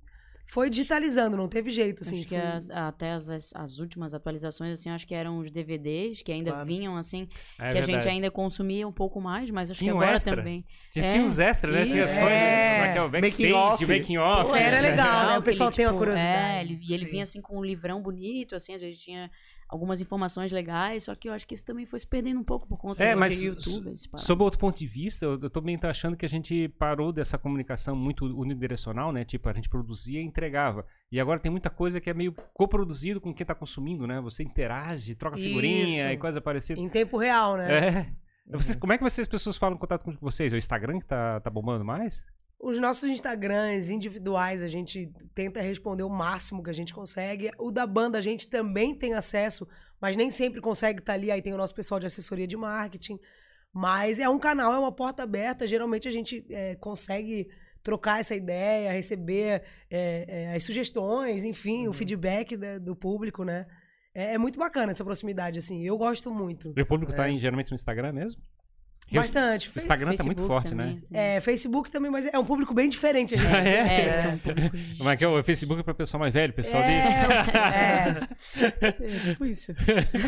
foi digitalizando, não teve jeito, assim. acho que foi- as- até as, as- as últimas atualizações, assim, acho que eram os DVDs, que ainda Claro. vinham, assim, É que a gente ainda consumia um pouco mais, mas acho Tinha que agora extra. também. Tinha, É. tinha os extras, né? Tinha coisas, É. é que é o backstage, Making off. making off. Pô, era legal, né? O pessoal ele, tem uma tipo, curiosidade. É, ele, e ele Sim. vinha assim com um livrão bonito, assim, às vezes tinha algumas informações legais, só que eu acho que isso também foi se perdendo um pouco por conta É, do mas YouTube. Sob outro ponto de vista, eu, eu também tô achando que a gente parou dessa comunicação muito unidirecional, né? Tipo, a gente produzia e entregava. E agora tem muita coisa que é meio coproduzido com quem tá consumindo, né? Você interage, troca figurinha Isso. e coisa parecida. Em tempo real, né? É. Vocês, como é que vocês, as pessoas falam em contato com vocês? É o Instagram que tá, tá bombando mais? Os nossos Instagrams individuais, a gente tenta responder o máximo que a gente consegue. O da banda a gente também tem acesso, mas nem sempre consegue estar ali. Aí tem o nosso pessoal de assessoria de marketing. Mas é um canal, é uma porta aberta. Geralmente a gente é, consegue trocar essa ideia, receber é, é, as sugestões, enfim, o feedback da- do público, né? É, é muito bacana essa proximidade, assim. Eu gosto muito. O público tá em, geralmente no Instagram mesmo? Bastante. O Instagram tá muito Facebook forte, também, né? assim. É, Facebook também, mas é um público bem diferente. A gente. Ah, é? É, são públicos Como é que é? O Facebook é pra pessoal mais velho, pessoal disso. é, é. É, tipo isso.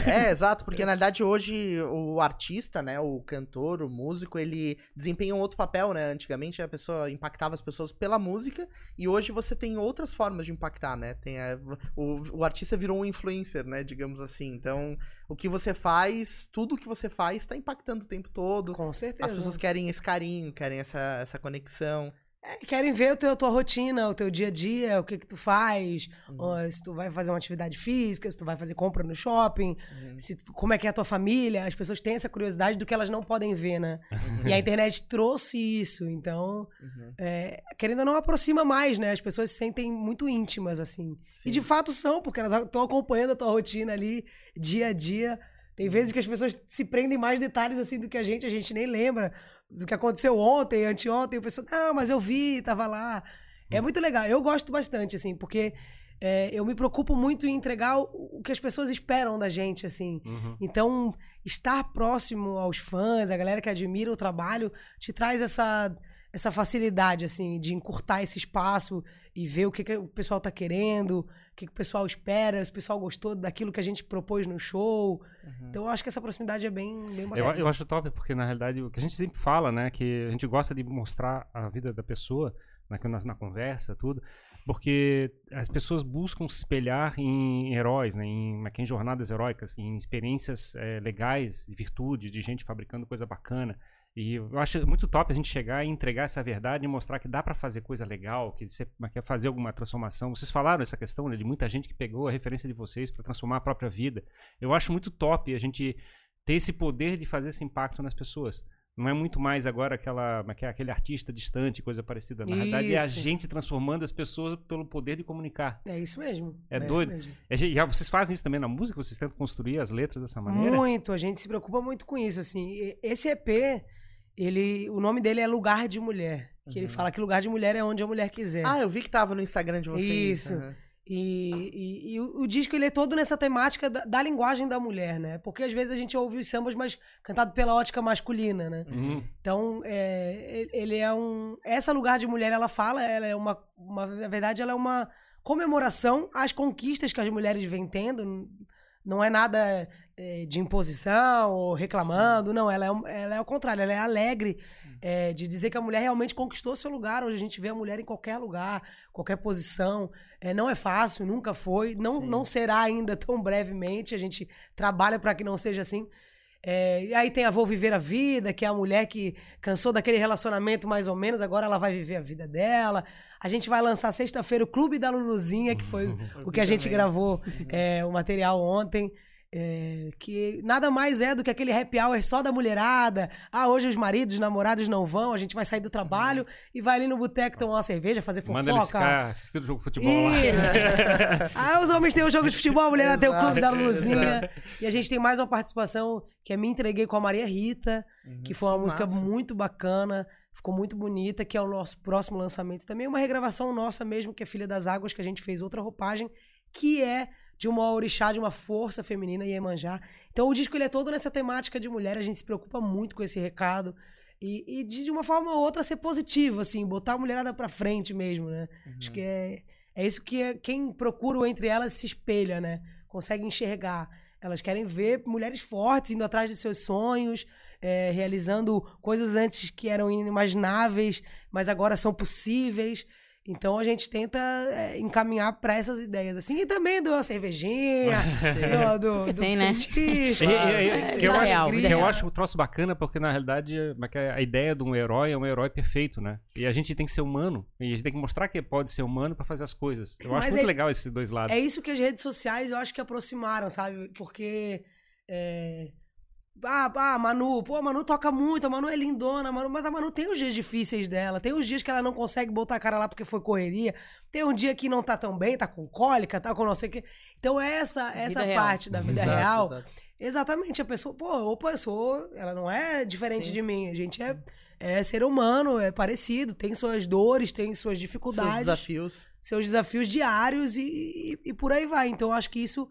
É, exato, porque na verdade hoje o artista, né, o cantor, o músico, ele desempenha um outro papel, né? Antigamente a pessoa impactava as pessoas pela música e hoje você tem outras formas de impactar, né? Tem a- o, o artista virou um influencer, né, digamos assim. Então, o que você faz, tudo que você faz tá impactando o tempo todo. Com certeza. As pessoas querem esse carinho, querem essa, essa conexão. É, querem ver o teu, a tua rotina, o teu dia a dia, o que que tu faz, Uhum. se tu vai fazer uma atividade física, se tu vai fazer compra no shopping, Uhum. se tu- como é que é a tua família. As pessoas têm essa curiosidade do que elas não podem ver, né? E a internet trouxe isso, então, Uhum. é, querendo ou não, aproxima mais, né? As pessoas se sentem muito íntimas, assim. E de Sim. fato são, porque elas estão acompanhando a tua rotina ali, dia a dia. Tem vezes que as pessoas se prendem mais detalhes assim do que a gente, a gente nem lembra do que aconteceu ontem, anteontem, o pessoal, não, mas eu vi, tava lá. É muito legal. Eu gosto bastante, assim, porque é, eu me preocupo muito em entregar o, o que as pessoas esperam da gente, assim. Uhum. Então, estar próximo aos fãs, a galera que admira o trabalho, te traz essa, essa facilidade, assim, de encurtar esse espaço e ver o que, que o pessoal tá querendo, o que, que o pessoal espera, se o pessoal gostou daquilo que a gente propôs no show. Uhum. Então, eu acho que essa proximidade é bem, bem Eu, bacana. eu acho top, porque na realidade o que a gente sempre fala, né? Que a gente gosta de mostrar a vida da pessoa na, na, na conversa, tudo. Porque as pessoas buscam se espelhar em heróis, né, em, é é, em jornadas heróicas, em experiências eh, legais, de virtude, de gente fabricando coisa bacana. E eu acho muito top a gente chegar e entregar essa verdade e mostrar que dá pra fazer coisa legal, que você como é que é, fazer alguma transformação. Vocês falaram essa questão né, de muita gente que pegou a referência de vocês para transformar a própria vida. Eu acho muito top a gente ter esse poder de fazer esse impacto nas pessoas. Não é muito mais agora aquela, é é, aquele artista distante, coisa parecida. Na verdade, é a Isso. gente transformando as pessoas pelo poder de comunicar. É isso mesmo. É isso doido. mesmo. É, e já- vocês fazem isso também na música? Vocês tentam construir as letras dessa maneira? Muito, a gente se preocupa muito com isso, assim. Esse EP, ele, o nome dele é Lugar de Mulher. Que ele fala que lugar de mulher é onde a mulher quiser. Ah, eu vi que tava no Instagram de vocês. Isso. aham. E, e- e o, o disco ele é todo nessa temática da, da linguagem da mulher, né? Porque às vezes a gente ouve os sambas, mas cantado pela ótica masculina, né? Uhum. Então, é, ele- é um. Essa lugar de mulher, ela fala, ela é uma, uma. Na verdade, ela é uma comemoração às conquistas que as mulheres vêm tendo. Não é nada de imposição ou reclamando, não. Ela é, ela é ao contrário, ela é alegre é, de dizer que a mulher realmente conquistou seu lugar. Hoje a gente vê a mulher em qualquer lugar, qualquer posição. É, não é fácil, nunca foi, não, Sim. não será ainda tão brevemente. A gente trabalha para que não seja assim. É, e aí tem a Vou Viver a Vida, que é a mulher que cansou daquele relacionamento mais ou menos, agora ela vai viver a vida dela. A gente vai lançar sexta-feira o Clube da Luluzinha, que foi o que a gente gravou é, o material ontem. É, que nada mais é do que aquele happy hour só da mulherada. Ah, hoje os maridos, os namorados não vão, a gente vai sair do trabalho e vai ali no boteco tomar uma cerveja, fazer fofoca. Manda eles ficar assistindo o jogo de futebol lá. Isso. ah, os homens têm o jogo de futebol, a mulher tem o clube da Exato, Luluzinha. E a gente tem mais uma participação que é Me Entreguei com a Maria Rita, que foi uma que música massa. muito bacana, ficou muito bonita, que é o nosso próximo lançamento. Também uma regravação nossa mesmo, que é Filha das Águas, que a gente fez outra roupagem, que é de uma orixá, de uma força feminina, Iemanjá. Então o disco ele é todo nessa temática de mulher, a gente se preocupa muito com esse recado. E, e de uma forma ou outra ser positivo, assim, botar a mulherada pra frente mesmo, né? Acho que é, é isso que é- quem procura entre elas se espelha, né? Consegue enxergar. Elas querem ver mulheres fortes indo atrás de seus sonhos, é, realizando coisas antes que eram inimagináveis, mas agora são possíveis. Então a gente tenta é, encaminhar para essas ideias, assim, e também do cervejinha, do, do, Que do tem, né? petisco, É, que eu acho, que eu acho um troço bacana, porque na realidade é a ideia de um herói é um herói perfeito, né? E a gente tem que ser humano. E a gente tem que mostrar que pode ser humano pra fazer as coisas. Eu acho Mas muito é- legal esses dois lados. É isso que as redes sociais eu acho que aproximaram, sabe? Porque. Ah, ah, Manu, pô, a Manu toca muito, a Manu é lindona, a Manu, mas a Manu tem os dias difíceis dela, tem os dias que ela não consegue botar a cara lá porque foi correria, tem um dia que não tá tão bem, tá com cólica, tá com não sei o quê. Então essa, essa real. parte da vida Exato, real, exato. exatamente, a pessoa, pô, opa, eu sou, ela não é diferente Sim. de mim, a gente é, é ser humano, é parecido, tem suas dores, tem suas Seus dificuldades desafios. seus desafios diários e, e, e por aí vai. Então, eu acho que isso,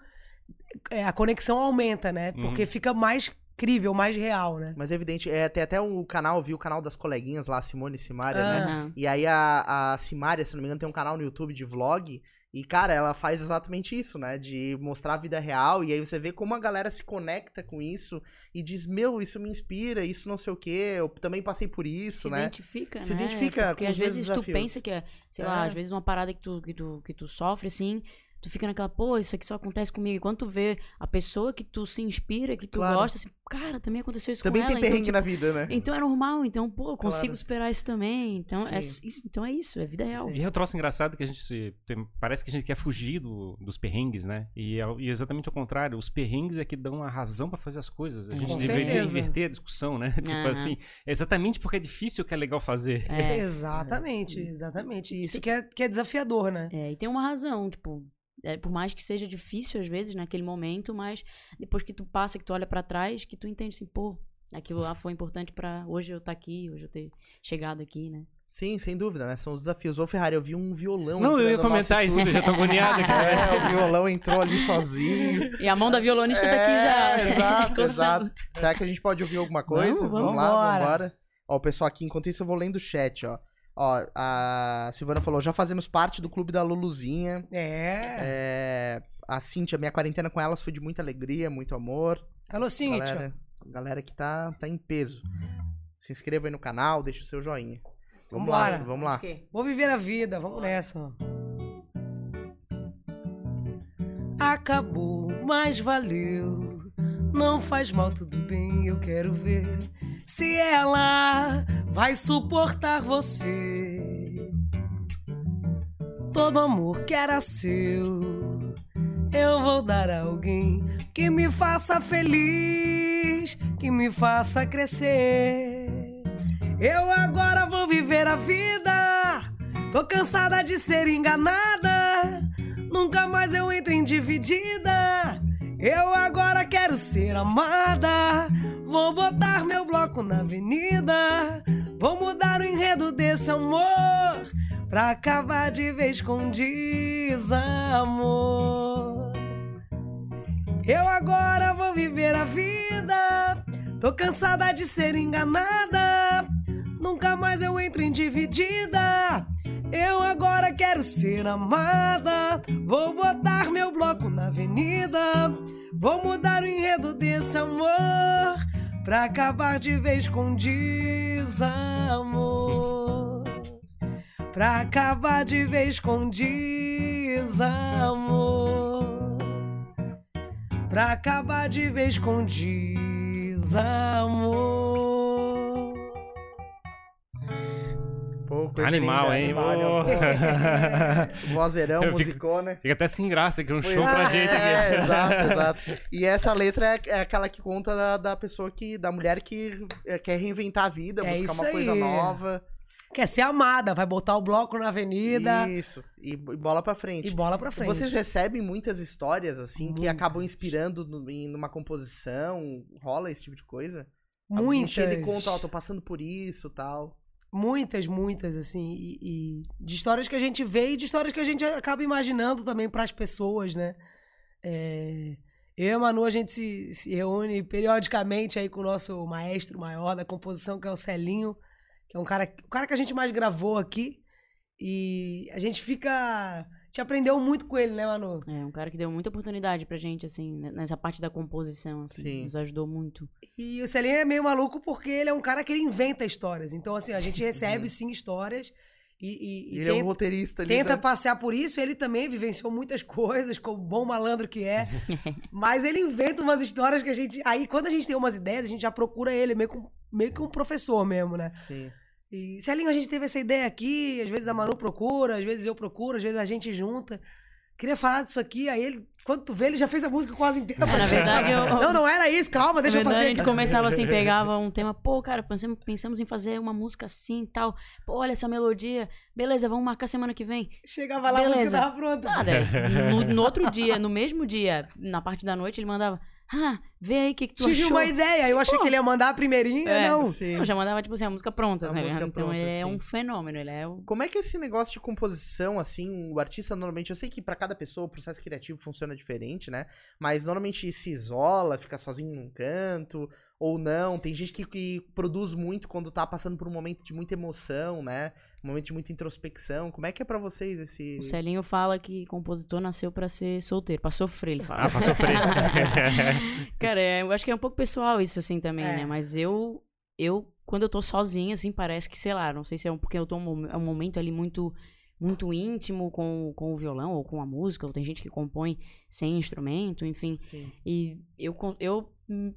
é, a conexão aumenta, né? Porque fica mais crível, mais real, né? Mas é evidente, é, tem até o canal, vi o canal das coleguinhas lá, Simone e Simária, né? E aí a, a Simária, se não me engano, tem um canal no YouTube de vlog. E, cara, ela faz exatamente isso, né? De mostrar a vida real. E aí você vê como a galera se conecta com isso e diz, meu, isso me inspira, isso não sei o quê. Eu também passei por isso, se né? identifica, Se né? identifica Porque com às vezes tu desafios. pensa que é, sei lá, É. às vezes uma parada que tu, que tu, que tu sofre, assim, tu fica naquela, pô, isso aqui só acontece comigo. E quando tu vê a pessoa que tu se inspira, que tu Claro. gosta, assim, cara, também aconteceu isso Também com tem ela. perrengue então, na vida, né? tipo, então é normal, então, pô, eu consigo Claro. superar isso também. Então é, Sim. isso, então é isso, é vida real. E é um troço engraçado que a gente se, tem- parece que a gente quer fugir do- dos perrengues, né? E, é, e exatamente ao contrário, os perrengues é que dão a razão pra fazer as coisas. A gente Com deveria certeza. inverter a discussão, né? tipo Aham. assim, é exatamente porque é difícil que é legal fazer. É. Exatamente, exatamente. Isso que é, que é desafiador, né? É, e tem uma razão, tipo, é, por mais que seja difícil às vezes naquele momento, mas depois que tu passa, que tu olha pra trás, que tu entende assim, pô, aquilo lá foi importante pra hoje eu estar aqui, hoje eu ter chegado aqui, né? Sim, sem dúvida, né? São os desafios. Ô, Ferrari, eu vi um violão. Não, eu ia comentar isso, já tô agoniado aqui. É, o violão entrou ali sozinho. E a mão da violonista tá aqui já. É, exato, exato. Será que a gente pode ouvir alguma coisa? Vamos, vamos vamos. lá, Vambora. vamos embora. Ó, o pessoal aqui, enquanto isso eu vou lendo o chat, ó. Ó, a Silvana falou, já fazemos parte do clube da Luluzinha. É. É, a Cintia, minha quarentena com elas foi de muita alegria, muito amor. Alô, Cíntia. Galera, galera que tá, tá em peso. Se inscreva aí no canal, deixa o seu joinha. Vamos lá, vamos lá. Vou viver a vida, vamos nessa. Acabou, mas valeu. Não faz mal, tudo bem, eu quero ver se ela vai suportar você. Todo amor que era seu, eu vou dar a alguém que me faça feliz, que me faça crescer. Eu agora vou viver a vida. Tô cansada de ser enganada. Nunca mais eu entro em dividida. Eu agora quero ser amada. Vou botar meu bloco na avenida. Vou mudar o enredo desse amor. Pra acabar de vez com desamor. Eu agora vou viver a vida. Tô cansada de ser enganada. Nunca mais eu entro em dividida. Eu agora quero ser amada. Vou botar meu bloco na avenida. Vou mudar o enredo desse amor. Pra acabar de vez com desamor. Pra acabar de vez com desamor. Pra acabar de vez com desamor. Pô, coisa Animal, linda, hein? animal, animal. Vozeirão, Eu musicona. Fica até sem graça aqui, um Pois show pra é, gente É, aqui. exato, exato. E essa letra é, é aquela que conta da, da pessoa que. da mulher que é, quer reinventar a vida, É buscar isso uma coisa aí. nova. Quer ser amada, vai botar o bloco na avenida Isso. E, e bola pra frente. e bola pra frente. Vocês recebem muitas histórias, assim, que acabam inspirando no- em numa composição? Rola esse tipo de coisa? Alguém Muitas. chega e conta, ó, tô passando por isso tal. Muitas, muitas, assim. E, e de histórias que a gente vê e de histórias que a gente acaba imaginando também pras pessoas, né? É, Eu e a Manu, a gente se, se reúne periodicamente aí com o nosso maestro maior da composição, que é o Celinho, que é um cara, o cara que a gente mais gravou aqui. E a gente fica. A gente aprendeu muito com ele, né, Manu? É um cara que deu muita oportunidade pra gente, assim, né, nessa parte da composição, assim. Sim. Nos ajudou muito. E o Celinho é meio maluco porque ele é um cara que ele inventa histórias. Então, assim, a gente recebe sim histórias e, e- e Ele é um roteirista ali. tenta da- passear por isso. Ele também vivenciou muitas coisas, como bom malandro que é. Mas ele inventa umas histórias que a gente. Aí, quando a gente tem umas ideias, a gente já procura ele, meio que, um- meio que um professor mesmo, né? Sim. E Celinho, a gente teve essa ideia aqui, às vezes a Manu procura, às vezes eu procuro, às vezes a gente junta. Queria falar disso aqui, aí ele, quando tu vê, ele já fez a música quase inteira. É, na verdade, eu- Não, não era isso, calma, deixa Na eu verdade, fazer. a gente começava assim, pegava um tema, pô, cara, pensamos, pensamos em fazer uma música assim e tal. Pô, olha essa melodia. Beleza, vamos marcar semana que vem. Chegava lá, a música Beleza. tava pronta. Nada. No, no outro dia, no mesmo dia, na parte da noite, ele mandava, ah, vê aí o que, que tu Tive achou. uma ideia, eu achei Pô. que ele ia mandar a primeirinha, É. não. Sim. Eu já mandava, tipo assim, a música pronta, A ligado? música Então pronta, ele é sim. um fenômeno, ele é o... Como é que é esse negócio de composição, assim, o artista normalmente, eu sei que pra cada pessoa o processo criativo funciona diferente, né? Mas normalmente se isola, fica sozinho num canto, ou não. Tem gente que, que produz muito quando tá passando por um momento de muita emoção, né? Um momento de muita introspecção. Como é que é pra vocês esse. O Celinho fala que compositor nasceu pra ser solteiro, pra sofrer, ele fala. Ah, pra sofrer. Cara, é, eu acho que é um pouco pessoal isso, assim, também, É. né? Mas eu, eu, quando eu tô sozinha, assim, parece que, sei lá, não sei se é um- porque eu tô um, é um momento ali muito muito íntimo com, com o violão ou com a música, ou tem gente que compõe sem instrumento, enfim. Sim. E eu, eu,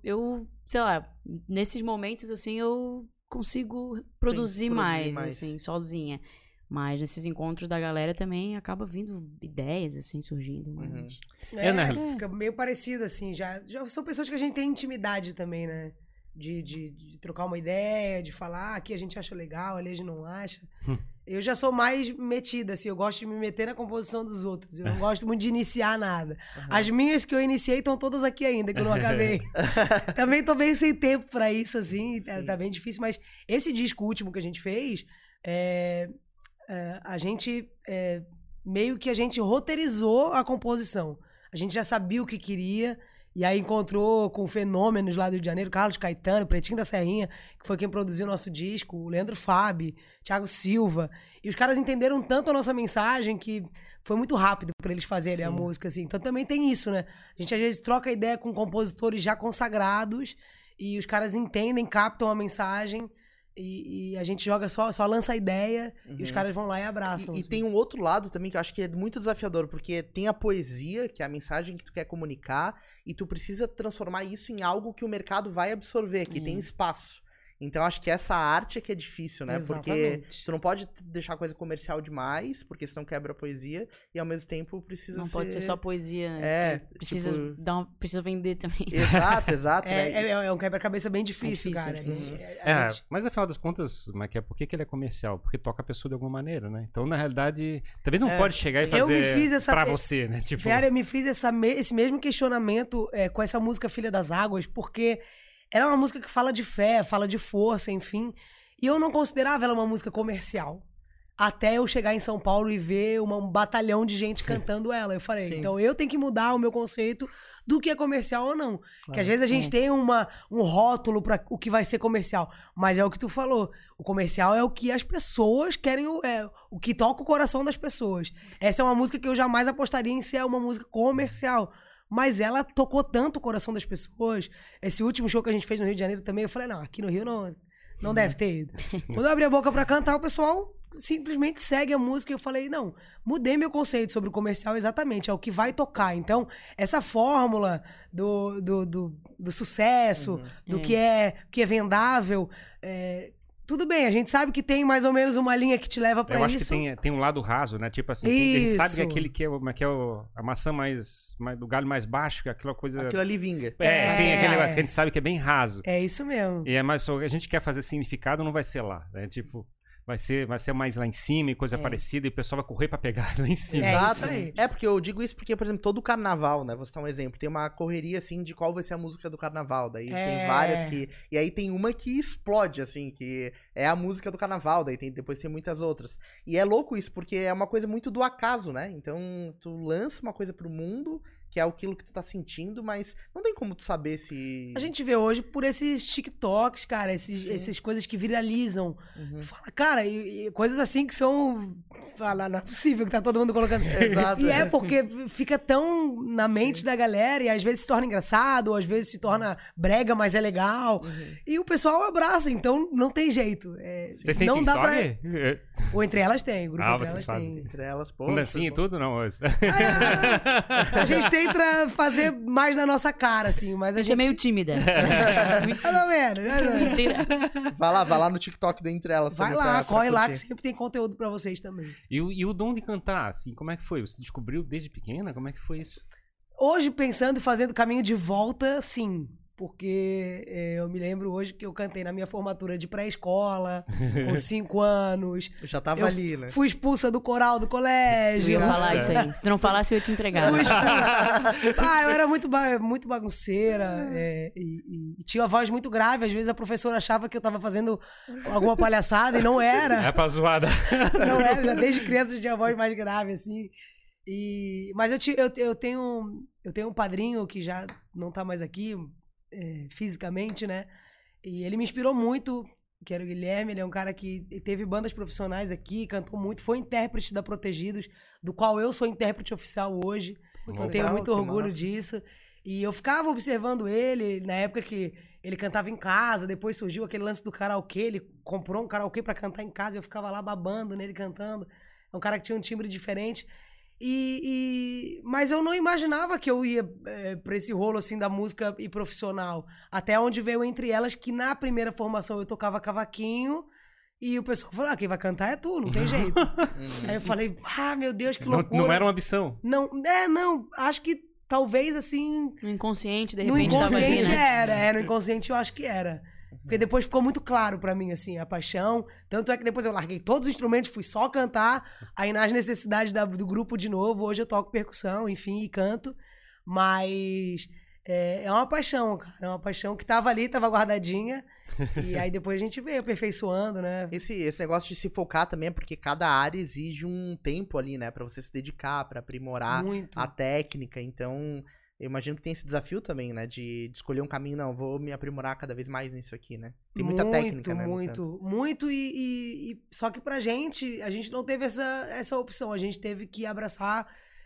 eu, sei lá, nesses momentos, assim, eu consigo produzir, produzir mais, mais. assim, sozinha. Mas nesses encontros da galera também acaba vindo ideias, assim, surgindo. Uhum. É, É, né? fica meio parecido, assim. Já, já são pessoas que a gente tem intimidade também, né? De, de, de trocar uma ideia, de falar, "Ah, aqui a gente acha legal, ali a gente não acha. Eu já sou mais metida, assim, eu gosto de me meter na composição dos outros. Eu não gosto muito de iniciar nada. As minhas que eu iniciei estão todas aqui ainda, que eu não acabei. Também tô bem sem tempo pra isso, assim, tá, tá bem difícil, mas esse disco último que a gente fez, é, é, a gente é, meio que a gente roteirizou a composição. A gente já sabia o que queria, e aí encontrou com fenômenos lá do Rio de Janeiro, Carlos Caetano, Pretinho da Serrinha, que foi quem produziu o nosso disco, o Leandro Fabi, Thiago Silva. E os caras entenderam tanto a nossa mensagem que foi muito rápido para eles fazerem a Sim. música, assim. Então também tem isso, né? A gente às vezes troca ideia com compositores já consagrados e os caras entendem, captam a mensagem e, e a gente joga só, só lança a ideia e os Uhum. caras vão lá e abraçam. E, e assim. tem um outro lado também que eu acho que é muito desafiador, porque tem a poesia, que é a mensagem que tu quer comunicar, e tu precisa transformar isso em algo que o mercado vai absorver, que tem Hum. espaço. Então acho que essa arte é que é difícil, né? Porque Exatamente. tu não pode deixar a coisa comercial demais, porque senão quebra a poesia, e ao mesmo tempo precisa Não ser... pode ser só poesia. né? É, Porque Precisa, tipo- dar uma- precisa vender também. Exato, exato. É, né? é, é um quebra-cabeça bem difícil, difícil, cara. é difícil. É, a É, gente- mas afinal das contas, mas que é, por que, que ele é comercial? Porque toca a pessoa de alguma maneira, né? Então, na realidade, também não É, pode chegar e eu me fazer fiz essa- pra você, né? Tipo, Vera, eu me fiz essa me- esse mesmo questionamento é, com essa música Filha das Águas, porque ela é uma música que fala de fé, fala de força, enfim. E eu não considerava ela uma música comercial. Até eu chegar em São Paulo e ver uma- um batalhão de gente cantando ela. Eu falei, Sim. então eu tenho que mudar o meu conceito do que é comercial ou não. Que às Claro. vezes a gente É. tem uma, um rótulo para o que vai ser comercial. Mas é o que tu falou. O comercial é o que as pessoas querem, é, o que toca o coração das pessoas. Essa é uma música que eu jamais apostaria em ser uma música comercial. Mas ela tocou tanto o coração das pessoas. Esse último show que a gente fez no Rio de Janeiro também, eu falei, não, aqui no Rio não, não deve ter ido. Quando eu abri a boca pra cantar, o pessoal simplesmente segue a música e eu falei, não, mudei meu conceito sobre o comercial exatamente, é o que vai tocar. Então, essa fórmula do, do, do, do sucesso, do É. que é que é vendável, é, tudo bem, a gente sabe que tem mais ou menos uma linha que te leva pra eu acho isso. que tem, tem um lado raso, né? Tipo assim, tem- a gente sabe que Isso. aquele que é, o- que é o- a maçã mais, mais- do galho mais baixo, que é aquela coisa. Aquilo ali vinga. É, tem É. aquele negócio que a gente sabe que é bem raso. É isso mesmo. E é mais a gente quer fazer significado, não vai ser lá, né? Tipo, vai ser, vai ser mais lá em cima e coisa É. parecida, e o pessoal vai correr pra pegar lá em cima. É Exato. isso aí. É, porque eu digo isso porque, por exemplo, todo carnaval, né? Vou citar um exemplo. Tem uma correria, assim, de qual vai ser a música do carnaval. Daí É. tem várias que... E aí tem uma que explode, assim, que é a música do carnaval. Daí tem, depois tem muitas outras. E é louco isso, porque é uma coisa muito do acaso, né? Então, tu lança uma coisa pro mundo, que é aquilo que tu tá sentindo, mas não tem como tu saber se... A gente vê hoje por esses TikToks, cara, esses, Sim. essas coisas que viralizam. Uhum. Tu fala, cara, e, e coisas assim que são. Fala, não é possível que tá todo mundo colocando. Exato. E é porque fica tão na mente da galera e às vezes se torna engraçado, ou às vezes se torna brega, mas é legal. Uhum. E o pessoal abraça, então não tem jeito. É, Vocês têm não TikTok? dá pra. É. Ou entre elas tem, grupo Ah, entre vocês elas fazem. tem. Entre elas, pô... Com dancinha e tudo? Não. Ah, a gente tenta fazer mais na nossa cara, assim, mas a A gente é meio tímida. Mais ou menos. Mentira. Vai lá, vai lá no TikTok do Entre Elas. Vai lá, pra- pra corre lá que sempre tem conteúdo pra vocês também. E, o- e o dom de cantar, assim, como é que foi? Você descobriu desde pequena? Como é que foi isso? Hoje, pensando e fazendo caminho de volta, sim. Porque é, eu me lembro hoje que eu cantei na minha formatura de pré-escola, com cinco anos. Eu já tava Eu ali, né? Fui expulsa do coral do Eu colégio. ia Nossa. falar isso aí. Se tu não falasse, eu ia te entregar. Fui expulsa. ah, eu era muito, ba- muito bagunceira é, e, e- e tinha a voz muito grave. Às vezes a professora achava que eu tava fazendo alguma palhaçada e não era. É pra zoada. Não era, já desde criança eu tinha a voz mais grave, assim. E, mas eu, ti- eu, eu, tenho, eu tenho um padrinho que já não tá mais aqui, é, fisicamente, né? E ele me inspirou muito, que era o Guilherme. Ele é um cara que teve bandas profissionais aqui, cantou muito, foi intérprete da Protegidos, do qual eu sou intérprete oficial hoje. Eu Legal, tenho muito orgulho massa. disso. E eu ficava observando ele na época que ele cantava em casa, depois surgiu aquele lance do karaokê, ele comprou um karaokê pra cantar em casa e eu ficava lá babando nele cantando. É um cara que tinha um timbre diferente. E, e- mas eu não imaginava que eu ia é, pra esse rolo assim da música e profissional. Até onde veio entre elas que na primeira formação eu tocava cavaquinho e o pessoal falou: ah, quem vai cantar é tu, não tem jeito. Aí eu falei: ah, meu Deus, que Não, loucura. não era uma ambição. Não, é, não, acho que talvez assim. No inconsciente, de No repente, tava ali, inconsciente né? era, é, no inconsciente eu acho que era. Porque depois ficou muito claro pra mim, assim, a paixão. Tanto é que depois eu larguei todos os instrumentos, fui só cantar. Aí nas necessidades da- do grupo de novo, hoje eu toco percussão, enfim, e canto. Mas é, é uma paixão, cara. É uma paixão que tava ali, tava guardadinha. e aí depois a gente veio aperfeiçoando, né? Esse, esse negócio de se focar também é porque cada área exige um tempo ali, né? Pra você se dedicar, pra aprimorar Muito. a técnica. Então, eu imagino que tem esse desafio também, né? De, de escolher um caminho. Não, vou me aprimorar cada vez mais nisso aqui, né? Tem muita muito, técnica, né? Muito, muito. E, e- e- só que pra gente, a gente não teve essa, essa opção. A gente teve que abraçar